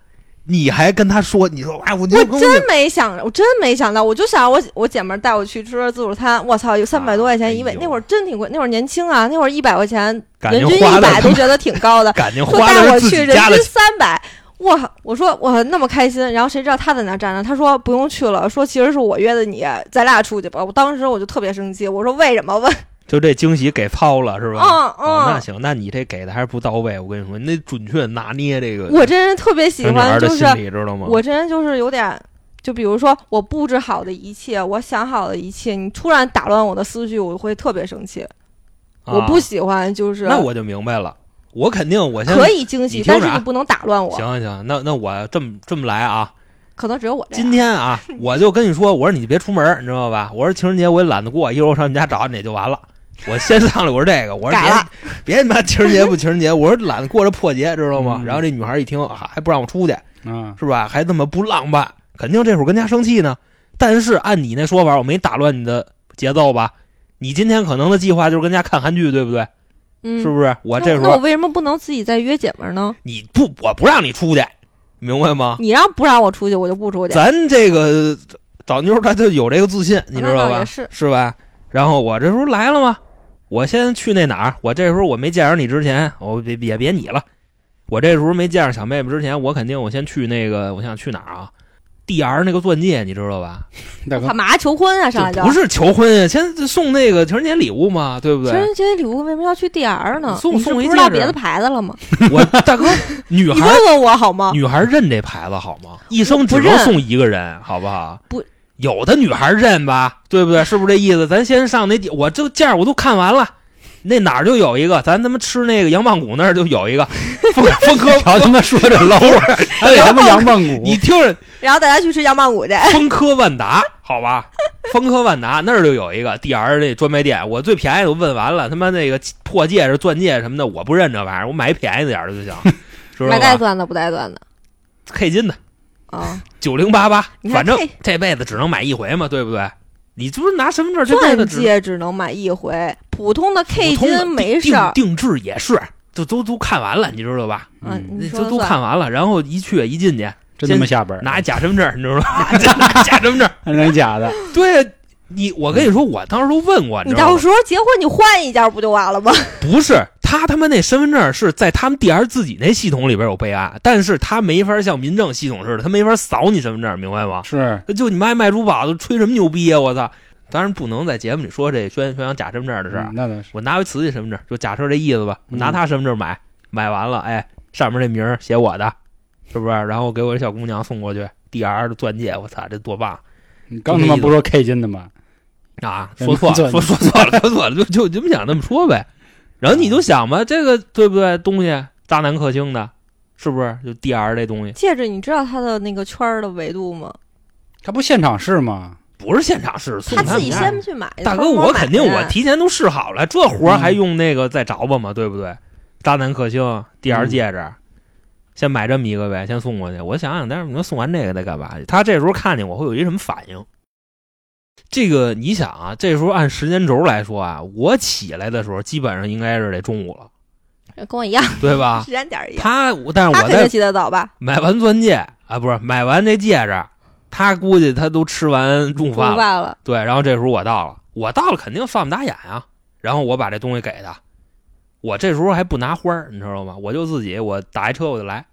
你还跟他说，你说哎，我我真没想，我真没想到，我就想我我姐们儿带我去吃自助餐，我操，有三百多块钱一位，哎那会儿真挺贵，那会儿年轻啊，那会儿一百块钱，人均一百都觉得挺高的，说花带我去人均三百。我我说我那么开心，然后谁知道他在那儿站着，他说不用去了，说其实是我约的你，咱俩出去吧。我当时我就特别生气，我说为什么？问，就这惊喜给抛了是吧？嗯哦，那嗯，行，那你这给的还是不到位。我跟你说，你得准确拿捏这个我这人特别喜欢，就是的心理，知道吗？我这人就是有点，就比如说我布置好的一切，我想好的一切，你突然打乱我的思绪，我会特别生气。啊我不喜欢，就是那我就明白了，我肯定我先可以惊喜，但是你不能打乱我。行行行，那那我这么这么来啊，可能只有我。今天啊，我就跟你说，我说你别出门，你知道吧？我说情人节我也懒得过，一会儿我上你家找你就完了。我先上来我说这个，我说别别他妈情人节不情人节，我说懒得过这破节，知道吗？嗯然后这女孩一听啊还不让我出去，嗯，是吧？还他妈不浪漫，肯定这会儿跟家生气呢。但是按你那说法，我没打乱你的节奏吧？你今天可能的计划就是跟家看韩剧，对不对？嗯，是不是？我这时候那我为什么不能自己再约姐们儿呢？你不，我不让你出去，明白吗？你让不让我出去，我就不出去。咱这个找妞儿他就有这个自信，你知道吧是？是吧？然后我这时候来了嘛，我先去那哪儿？我这时候我没见着你之前，我别别别你了，我这时候没见着小妹妹之前，我肯定我先去那个，我想去哪儿啊？D R 那个钻戒，你知道吧？大哥干，嘛求婚啊？上来就不是求婚呀，先送那个情人节礼物嘛，对不对？情人节礼物为什么要去 DR 呢？送送一戒指知道别的牌子了吗？我大哥，女你孩问问我好吗？女孩认这牌子好吗？一生只认能送一个人，好不好？不，有的女孩认吧，对不对？是不是这意思？咱先上那地，我这件儿我都看完了，那哪儿就有一个，咱他妈吃那个羊棒骨那儿就有一个风风科，瞧他妈说这 low，还得他妈羊棒骨，你听着 然后大家去吃羊棒骨去。风科万达，好吧，风科万达那儿就有一个 DR 那专卖店，我最便宜的我问完了，他妈那个破戒指、钻戒什么的，我不认这玩意儿，我买一便宜点儿的就行，知道吧买带钻的不带钻的？K 金的啊？九零八八，反正这辈子只能买一回嘛，对不对？你这不是拿身份证这辈钻戒只能买一回，普通的 K 金没事儿。定制也是，就都都看完了，你知道吧？嗯，都都看完了，然后一去一进去 真他妈下本儿，拿假身份证，你知道吧？拿假身份证，还能假的，对你，我跟你说，我当时都问过，你？到时候结婚你换一件不就完了吗？不是他他妈那身份证是在他们 DR 自己那系统里边有备案，但是他没法像民政系统似的，他没法扫你身份证，明白吗？是就你妈卖珠宝的吹什么牛逼呀！我操！当然不能在节目里说这宣宣扬假身份证的事儿。嗯那倒是，我拿回瓷器身份证，就假设这意思吧。我拿嗯他身份证买，买完了，哎，上面这名儿写我的，是不是？然后给我这小姑娘送过去，DR 的钻戒，我操，这多棒你刚他妈不说 K 金的吗？啊！嗯说错了，说说错了，说错了，就就就这么想那么说呗。然后你就想吧，这个对不对？东西大难克星的，是不是？就 DR 这东西戒指你知道它的那个圈儿的维度吗？他不现场试吗？不是现场试，送他自己。先去买。大哥，我肯定我提前都试好了，这活还用那个再找吧吗，对不对？大难克星，DR 嗯戒指，先买这么一个呗，先送过去。我想想，但是你说送完这个得干嘛去？他这时候看见我会有一什么反应？这个你想啊，这时候按时间轴来说啊，我起来的时候基本上应该是得中午了，跟我一样，对吧 时？间点一样。他，但是我在他起得早吧？买完钻戒啊，不是买完那戒指，他估计他都吃完中午饭了。午饭了，对，然后这时候我到了，我到了肯定放不打眼啊。然后我把这东西给他，我这时候还不拿花儿，你知道吗？我就自己我打一车我就来，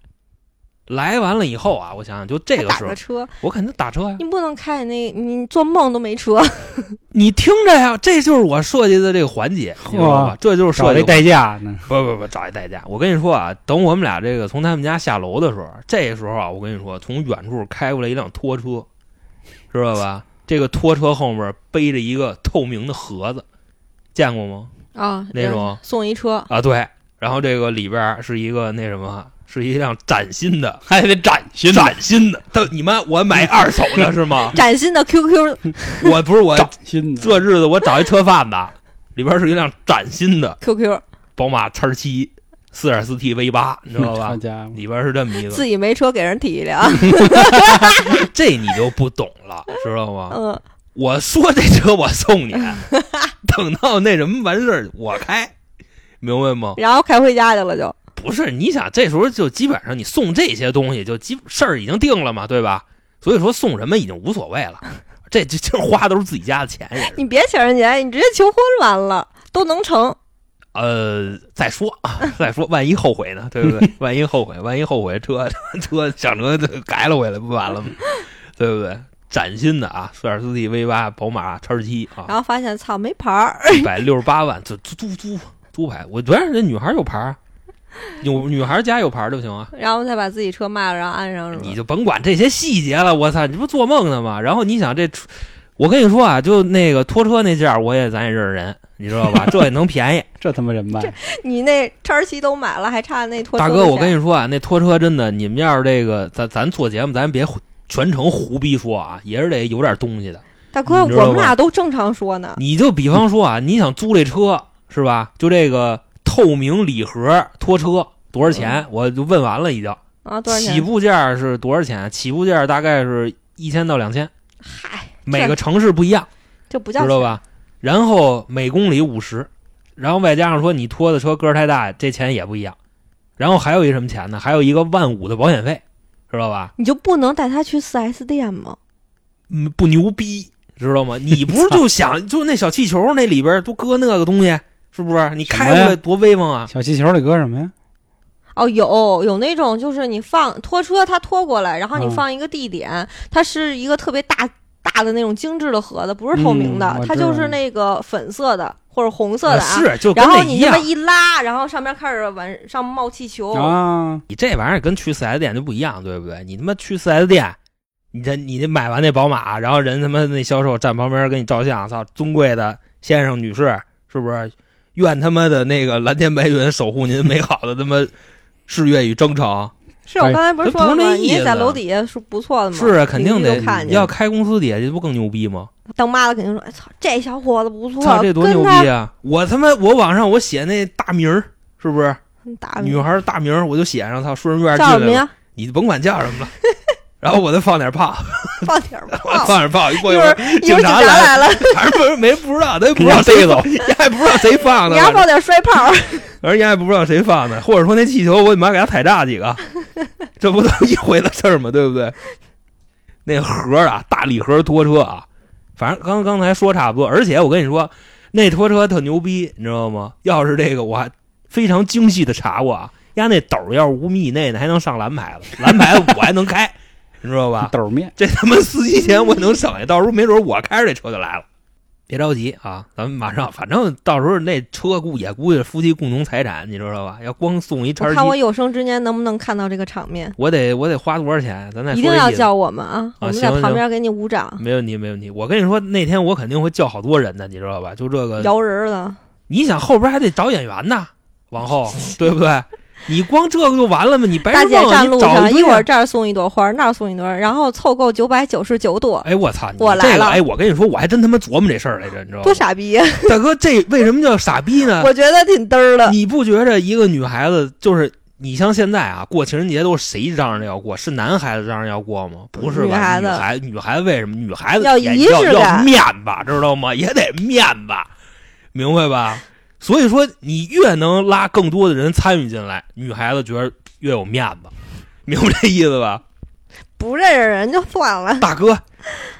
来完了以后啊，我想想就这个时候打车，我肯定打车呀。你不能开那，你做梦都没车。你听着呀，这就是我设计的这个环节，你知道吧？这就是设计代驾呢？不不不，找一代驾。我跟你说啊，等我们俩这个从他们家下楼的时候，这时候啊，我跟你说，从远处开过来一辆拖车，知道吧？这个拖车后面背着一个透明的盒子，见过吗？啊，那种送一车，啊，对。然后这个里边是一个那什么，是一辆崭新的，还得崭新崭新的。他你妈，我买二手的 是吗？崭新的 QQ 我不是我崭新的，这日子我找一车贩子，里边是一辆崭新的 QQ，宝马叉七四点四 T V 八，你知道吧里边是这么一个自，己没车给人提一辆。这你就不懂了，知道吗？嗯，我说这车我送你，等到那什么完事儿我开，明白吗？然后开回家去了就。不是，你想这时候就基本上你送这些东西就基事儿已经定了嘛，对吧？所以说送什么已经无所谓了，这这这花都是自己家的钱。你别情人节，你直接求婚完了都能成。呃，再说再说，万一后悔呢，对不对？万一后悔，万一后悔车车想着就改了回来不完了吗？对不对？崭新的啊，四点四 T V 八宝马叉七啊，然后发现操没牌儿，一百六十八万，就租租租租牌。我觉得这女孩有牌儿，有女孩家有牌儿就行啊。然后再把自己车卖了，然后安上是吧？你就甭管这些细节了，我操，你不做梦呢吗？然后你想这，我跟你说啊，就那个拖车那件儿，我也咱也认识人，你知道吧？这也能便宜。这他妈人脉，你那叉七都买了，还差那拖车大哥，我跟你说啊，那拖车真的，你们要是这个，咱咱做节目，咱别全程胡逼说啊，也是得有点东西的。大哥，我们俩都正常说呢。你就比方说啊，你想租这车是吧？就这个透明礼盒拖车多少钱？我就问完了已经。啊，多少起？步价是多少钱？起步价大概是一千到两千，嗨，每个城市不一样，这不叫知道吧？然后每公里五十，然后外加上说你拖的车个儿太大，这钱也不一样。然后还有一什么钱呢？还有一个万五的保险费，知道吧？你就不能带他去四 S 店吗？嗯，不牛逼，知道吗？你不是就想 就那小气球那里边都搁那个东西，是不是？你开什么呀出来多威风啊！小气球里搁什么呀？哦，有有那种就是你放拖车，它拖过来，然后你嗯放一个地点，它是一个特别大大的那种精致的盒子，不是透明的，它就是那个粉色的或者红色的啊。是就然后你这么一拉，然后上面开始往上冒气球，啊，你这玩意儿跟去四 S 店就不一样，对不对？你他妈去四 S 店，你这你这买完那宝马，然后人他妈那销售站旁边给你照相，操，尊贵的先生女士，是不是？愿他妈的那个蓝天白云守护您美好的他妈事业与征程。是我刚才不是说了吗？你在楼底下是不错的吗？是啊，肯定得邻居都看见要开公司底下，这不更牛逼吗？当妈的肯定说：“哎操，这小伙子不错，操，这多牛逼啊！我他妈我网上我写那大名儿，是不是大女孩大名儿？我就写上，操，顺人院进来了，叫什么呀？你甭管叫什么了。然后我再放点炮，放点儿我炮。放点炮，一过一一会儿一会儿警警察察来了，还是不是没不知道，他也不知道 谁走，人还不知道谁放的，你还放点摔炮。而且还不知道谁放的，或者说那气球我他妈给他踩炸几个，这不都一回的事儿吗？对不对？那盒啊，大礼盒拖车啊，反正刚刚才说差不多。而且我跟你说，那拖车特牛逼，你知道吗？要是这个我还非常精细的查过啊，压那斗要是五米以内呢，还能上蓝牌子，蓝牌子我还能开，你知道吧？豆面，这他妈司机钱我也能省下，到时候没准我开着这车就来了。别着急啊，咱们马上，反正到时候那车估也估计是夫妻共同财产，你知道吧？要光送一叉我机，看我有生之年能不能看到这个场面，我得我得花多少钱？咱再说一定要叫我们啊！我们在旁边给你鼓掌，没问题，没问题。我跟你说，那天我肯定会叫好多人的，你知道吧？就这个，摇人儿的。你想后边还得找演员呢，往后 对不对？你光这个就完了吗？你白大姐日梦你站路上，一会儿这儿送一朵花，那儿送一朵，然后凑够九百九十九朵，哎，我操！你我来了这个哎，我跟你说，我还真他妈琢磨这事儿来着，你知道吗多？傻逼呀！大哥，这为什么叫傻逼呢？我觉得挺嘚儿的。你不觉着一个女孩子就是你像现在啊，过情人节都是谁嚷着要过？是男孩子嚷着要过吗？不是吧？女孩子女孩子为什么？女孩子要仪式感要面子，知道吗？也得面子，明白吧？所以说，你越能拉更多的人参与进来，女孩子觉得越有面子，明白这意思吧？不认识人就算了，大哥，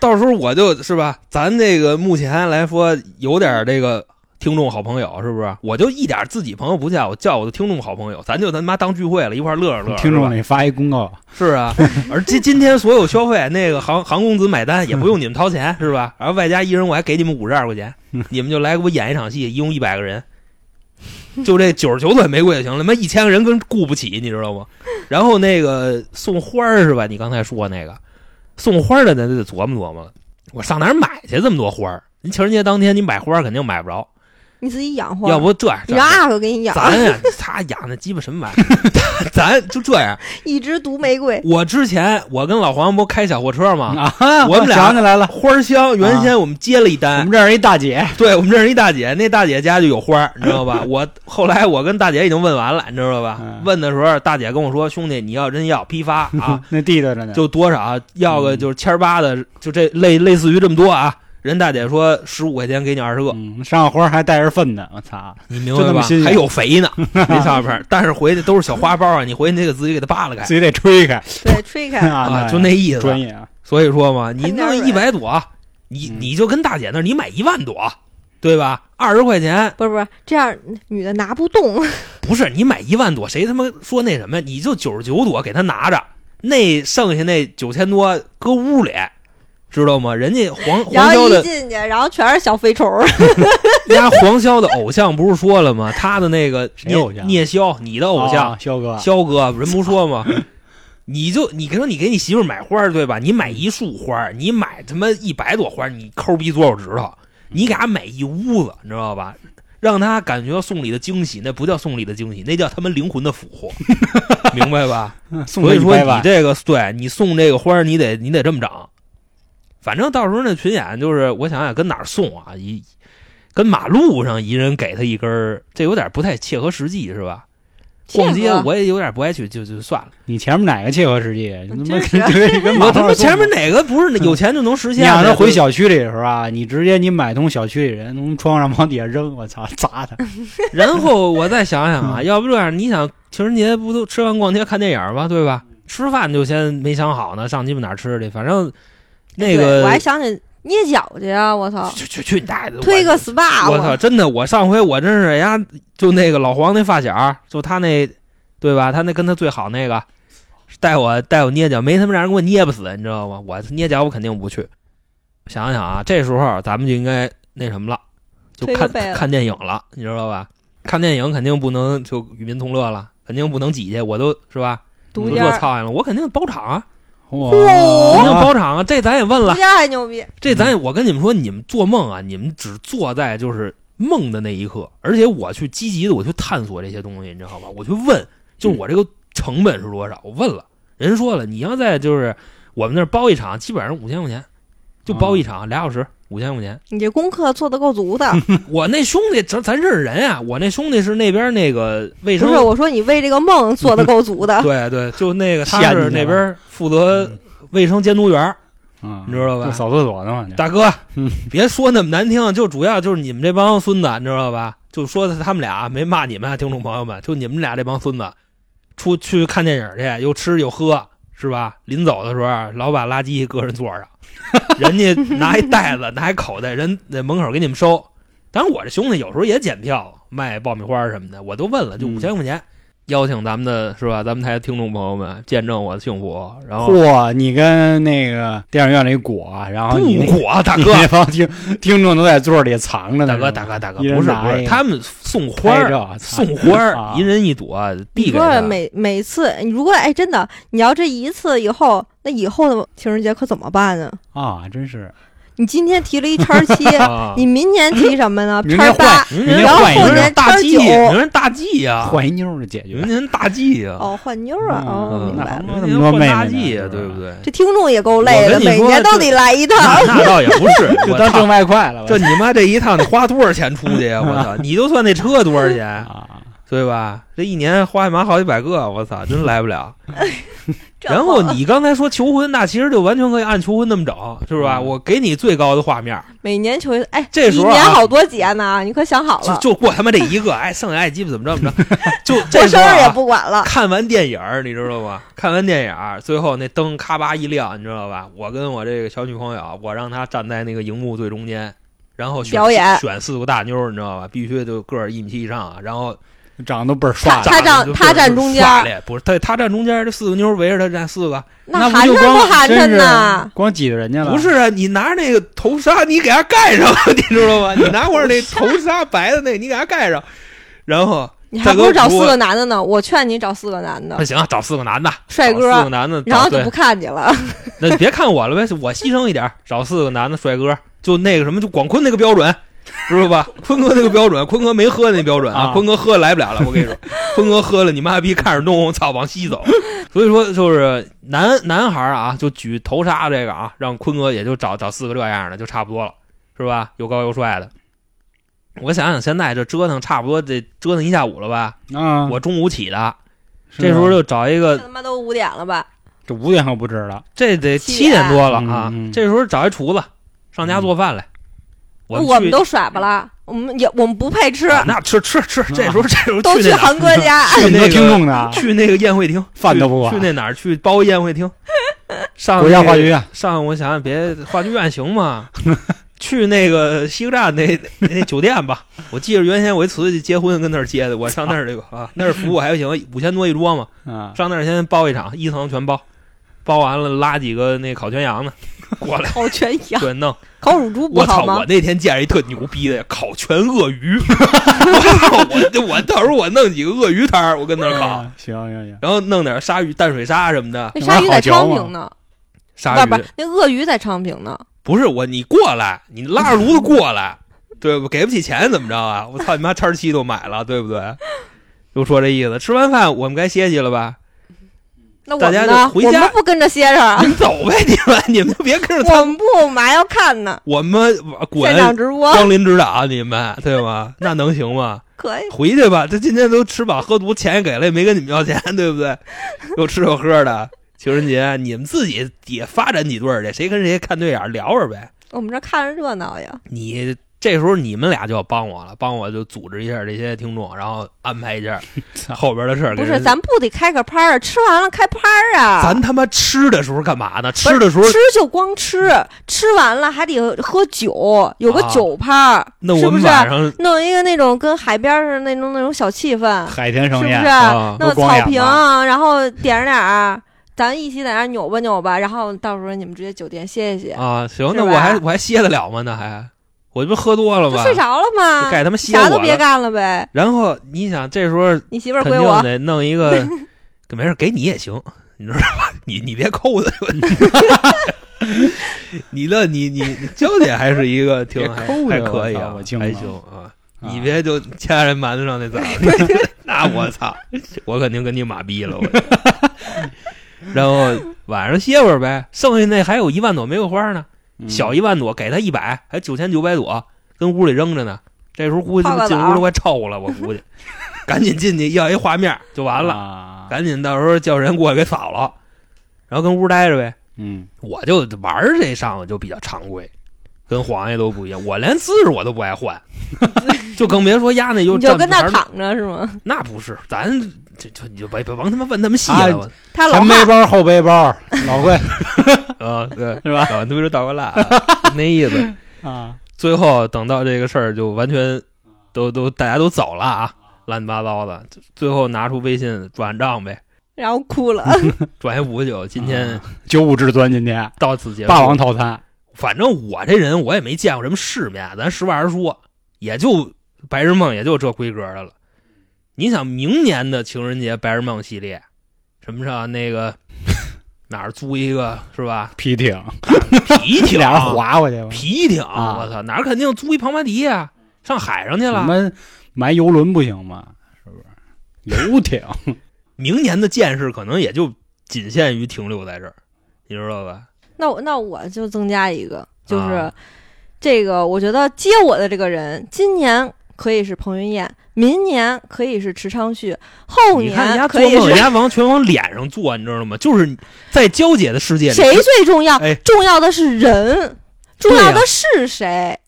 到时候我就是吧，咱这个目前来说有点这个听众好朋友，是不是？我就一点自己朋友不叫，我叫我的听众好朋友，咱就他妈当聚会了，一块儿乐着乐听众里发一公告，是啊，而今今天所有消费，那个航航公子买单也不用你们掏钱，是吧？然后外加一人我还给你们五十二块钱，你们就来给我演一场戏，一共一百个人，就这九十九朵玫瑰就行了，他妈一千个人跟雇不起，你知道吗？然后那个送花儿是吧？你刚才说那个送花儿的，咱就得琢磨琢磨了。我上哪儿买去这么多花儿？您情人节当天你买花儿肯定买不着，你自己养活，要不这样，你让样阿哥给你养，咱呀，他养那鸡巴什么玩意儿？咱就这样。一枝毒玫瑰。我之前我跟老黄不开小货车吗？啊，我们俩想起来了，花香原先我们接了一单我，们这儿一大姐，对我们认识一大姐，那大姐家就有花，你知道吧？我后来我跟大姐已经问完了，你知道吧？嗯问的时候，大姐跟我说：“兄弟，你要真要批发啊，那地道着呢，就多少要个嗯就是千八的，就这类类似于这么多啊。”人大姐说十五块钱给你二十个，嗯，上花还带着粪呢，我操，你明白吧还有肥呢，那上边，但是回去都是小花苞啊，你回去你得自己给它扒拉开自己得吹开对，吹开。啊，就那意思。专业啊，所以说嘛，你弄一百朵，你嗯你就跟大姐那儿你买一万朵，对吧？二十块钱不是不是，这样女的拿不动。不是你买一万朵，谁他妈说那什么？你就九十九朵给她拿着，那剩下那九千多搁屋里，知道吗？人家黄黄潇的进去，然后全是小飞虫 人。家黄潇的偶像不是说了吗？他的那个聂谁偶像聂霄，你的偶像哦肖哥，肖哥，人不说吗？你就你说你给你媳妇儿买花对吧？你买一束花，你买他妈一百朵花，你抠逼左手指头，你给她买一屋子，你知道吧？让她感觉到送礼的惊喜，那不叫送礼的惊喜，那叫他们灵魂的俘获，明白吧？所以说你这个对你送这个花，你得你得这么整。反正到时候那群演就是，我想想跟哪儿送啊？一跟马路上一人给他一根儿，这有点不太切合实际，是吧？逛街我也有点不爱去，就就算了。你前面哪个切合实际？你他妈真是跟跟 跟马我他妈路前面哪个不是有钱就能实现的？你让他回小区里的时候啊，你直接你买通小区里人从窗上往底下扔，我操，砸他！然后我再想想啊，嗯要不这样，你想情人节不都吃完逛街看电影吗？对吧？吃饭就先没想好呢，上鸡巴哪儿吃去？反正那个我还想起捏脚去啊！我操，去去去你大爷的！推个 SPA，我操！真的，我上回我真是人家就那个老黄那发小，就他那对吧？他那跟他最好那个带我带我捏脚，没他妈让人给我捏不死，你知道吗？我捏脚我肯定不去。想想啊，这时候咱们就应该那什么了，就看看电影了，你知道吧？看电影肯定不能就与民同乐了，肯定不能挤去，我都是吧？独家儿，多操心了，我肯定包场啊，哇，人家包场啊，这咱也问了独，家还牛逼。这咱也我跟你们说，你们做梦啊，你们只坐在就是梦的那一刻，而且我去积极的我去探索这些东西，你知道吧？我去问，就是我这个成本是多少？我问了，人说了，你要在就是我们那儿包一场，基本上五千块钱，就包一场俩小时，五千块钱。你这功课做的够足的。我那兄弟，咱咱认识人啊、我那兄弟是那边那个卫生不是，我说你为这个梦做的够足的。对对，就那个 他是那边负责卫生监督员儿，啊，你知道吧扫厕所的嘛，大哥嗯，别说那么难听，就主要就是你们这帮孙子，你知道吧？就说他们俩没骂你们啊，听众朋友们，就你们俩这帮孙子，出去看电影去，又吃又喝，是吧？临走的时候，老把垃圾搁人座上，人家拿一袋子，拿一口袋，人在门口给你们收。当然，我这兄弟有时候也检票，卖爆米花什么的，我都问了，就嗯五千块钱。邀请咱们的是吧？咱们台的听众朋友们见证我的幸福。然后嚯，你跟那个电影院里裹，然后你不火，大哥，那帮听听众都在座里藏着呢。大哥，大哥，大哥，不是不是，他们送花儿，送花儿啊，一人一朵，递你给他说。每每次，你如果哎真的，你要这一次以后，那以后的情人节可怎么办呢？啊，真是你今天提了一叉七，啊你明年提什么呢？叉八，明年年换一个后年大 G，叉九明年大 G 呀，换一妞儿就解决明。年大 G 呀，哦，换妞儿啊，哦，嗯明白了。那明年换大那么多妹妹 G 呀，对不对？这听众也够累的，每年都得来一趟。那那倒也不是，就当挣外快了，这你妈这一趟得花多少钱出去呀？我操！你就算那车多少钱，啊，对吧？这一年花他妈好几百个，我操，真来不了。然后你刚才说求婚，那其实就完全可以按求婚那么整，是吧？嗯我给你最高的画面，每年求婚哎，这时候啊一年好多节呢，你可想好了，就就过他妈这一个，哎，剩下爱鸡巴怎么着怎么着，就这时候生日也啊，不管了。看完电影，你知道吗？看完电影，最后那灯咔吧一亮，你知道吧？我跟我这个小女朋友，我让她站在那个荧幕最中间，然后选表演选四个大妞，你知道吧？必须就个儿一米七以上啊，然后长得都倍儿帅他的。站他站中间不是他他站中间，这四个妞儿围着他站四个，那寒碜不就光不寒碜呐？光挤着人家了？不是啊？你拿那个头纱，你给他盖上，你知道吗？你拿会儿那头纱白的那个，你给他盖上，然后你还不如找四个男的呢。我劝你找四个男的那，行，找四个男的，帅哥找四个男的，然后就不看你了。那你别看我了呗，我牺牲一点，找四个男的帅哥，就那个什么，就广坤那个标准，知道吧？坤哥那个标准，坤哥没喝那标准啊，啊坤哥喝来不了了，我跟你说，坤哥喝了，你妈逼看着弄，操，往西走。所以说，就是男男孩啊，就举头纱这个啊，让坤哥也就找找四个这样的，就差不多了，是吧？又高又帅的。我想想，现在这折腾差不多得折腾一下午了吧？啊，我中午起的，这时候就找一个他妈都五点了吧？这五点可不知道。这得七七点多了啊！这时候找一厨子上家做饭来，我们都耍巴了，我们也我们不配吃，啊那吃吃吃。这时候这时候都去韩哥家。去那听众呢，去那个宴会厅，饭都不管去去那哪儿去包宴会厅，上国家话剧院上我想想别话剧院行吗？去那个西客站那那那酒店吧，我记着原先我一次结婚跟那儿结的，我上那儿这个啊，那儿服务还行，五千多一桌嘛，啊，上那儿先包一场，一层全包，包完了拉几个那烤全羊的 过来，烤全羊、对，弄。烤乳猪不我操！好吗我？那天见着一特牛逼的烤全鳄鱼，我！我我到时候我弄几个鳄鱼摊儿，我跟那儿烤，啊行行行，然后弄点鲨鱼淡水鲨什么的。那鲨鱼在昌平呢，鲨鱼不那鳄鱼在昌平呢。不是我，你过来，你拉着炉子过来，对不？给不起钱怎么着啊？我操你妈，叉七都买了，对不对？就说这意思。吃完饭我们该歇息了吧？那我们呢？我就回家们不跟着歇着啊你，们走呗，你们你们就别跟着他我们不嘛要看呢，我们滚现场直播光临指导，你们对吗？那能行吗？可以。回去吧，这今天都吃饱喝足，钱也给了，也没跟你们要钱，对不对？又吃又喝的，情人节你们自己也发展几对去，谁跟谁看对眼儿聊着呗。我们这看着热闹呀，你这时候你们俩就要帮我了，帮我就组织一下这些听众，然后安排一下后边的事儿。不是，咱不得开个趴儿？吃完了开趴儿啊！咱他妈吃的时候干嘛呢？吃的时候吃就光吃，吃完了还得喝酒，有个啊酒趴儿，那我们是不是？弄一个那种跟海边似的那种那种小气氛，海天是不是？弄草坪，然后点着点儿，咱一起在那儿扭吧扭吧，然后到时候你们直接酒店歇一歇，啊，行，那我还我还歇得了吗？那还我这不喝多了吗？就睡着了吗，该他妈歇啥都别。干了呗。然后你想，这时候你媳妇儿肯归我，定得弄一个，没事给你也行，你知道吧？你你别扣的，你的你你你娇姐还是一个挺还可以啊我操我，敬还行啊。你别就掐人馒头上那枣，那我操，我肯定跟你马逼了我。然后晚上歇会儿呗，剩下那还有一万朵玫瑰花呢，嗯小一万多给他一百，还九千九百多跟屋里扔着呢。这时候估计进屋都快臭了，我估计，赶紧进去要一画面就完了，啊赶紧到时候叫人过去给扫了，然后跟屋待着呗。嗯我就玩这上头就比较常规，跟黄爷都不一样。我连姿势我都不爱换，就更别说压那就你就跟那躺着是吗？那不是，咱就就你就别别甭他妈问那么细啊了，我他老前背包后背包，老贵 啊，对，是吧？搞推着倒个蜡，那意思。啊，最后等到这个事儿就完全都都大家都走了啊，乱七八糟的，最后拿出微信转账呗，然后哭了。转一五九，今天啊九五至尊今天到此结束。霸王套餐，反正我这人我也没见过什么世面，咱实话实说，也就白日梦也就这规格的了。你想明年的情人节白日梦系列，什么上那个 哪儿租一个是吧？皮艇，皮艇，俩人划过去吧，皮艇，啊我操，哪儿肯定租一庞巴迪呀、上海上去了。我们买游轮不行吗？是不是？游艇，明年的见识可能也就仅限于停留在这儿，你知道吧？那我那我就增加一个，就是、啊这个，我觉得接我的这个人，今年可以是彭于晏，明年可以是池昌旭，后你看人年家做梦，可以是人家王全往脸上做，你知道吗？就是在娇姐的世界里，谁最重要？哎重要的是人，重要的是谁？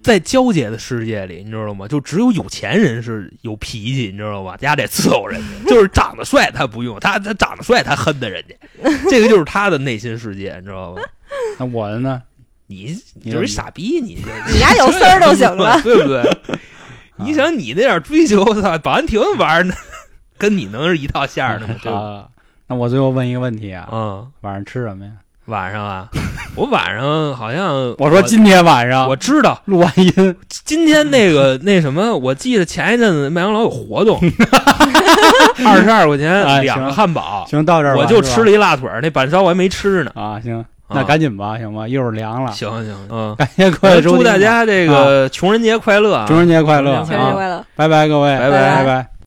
在娇姐的世界里，你知道吗？就只有有钱人是有脾气，你知道吗？家得伺候人家，就是长得帅他不用，他他长得帅他恨的人家，这个就是他的内心世界，你知道吗？那我的呢？你你就是傻逼，你你家有丝儿都行了。对不对？你想你那点追求，我操，保安亭玩呢，跟你能是一套线儿的吗？啊，那我最后问一个问题啊，嗯，晚上吃什么呀？晚上啊，我晚上好像 我说今天晚上我知道录完音，今天那个那什么，我记得前一阵子麦当劳有活动，二十二块钱哎两个汉堡，行，到这儿吧我就吃了一辣腿儿，那板烧我还没吃呢。啊，行，啊那赶紧吧，行吧，一会儿凉了。行行，嗯，感谢各位收听，祝大家这个穷人节快乐啊！情人节快乐，情人节啊！情人节快乐！拜拜，各位，拜拜拜拜。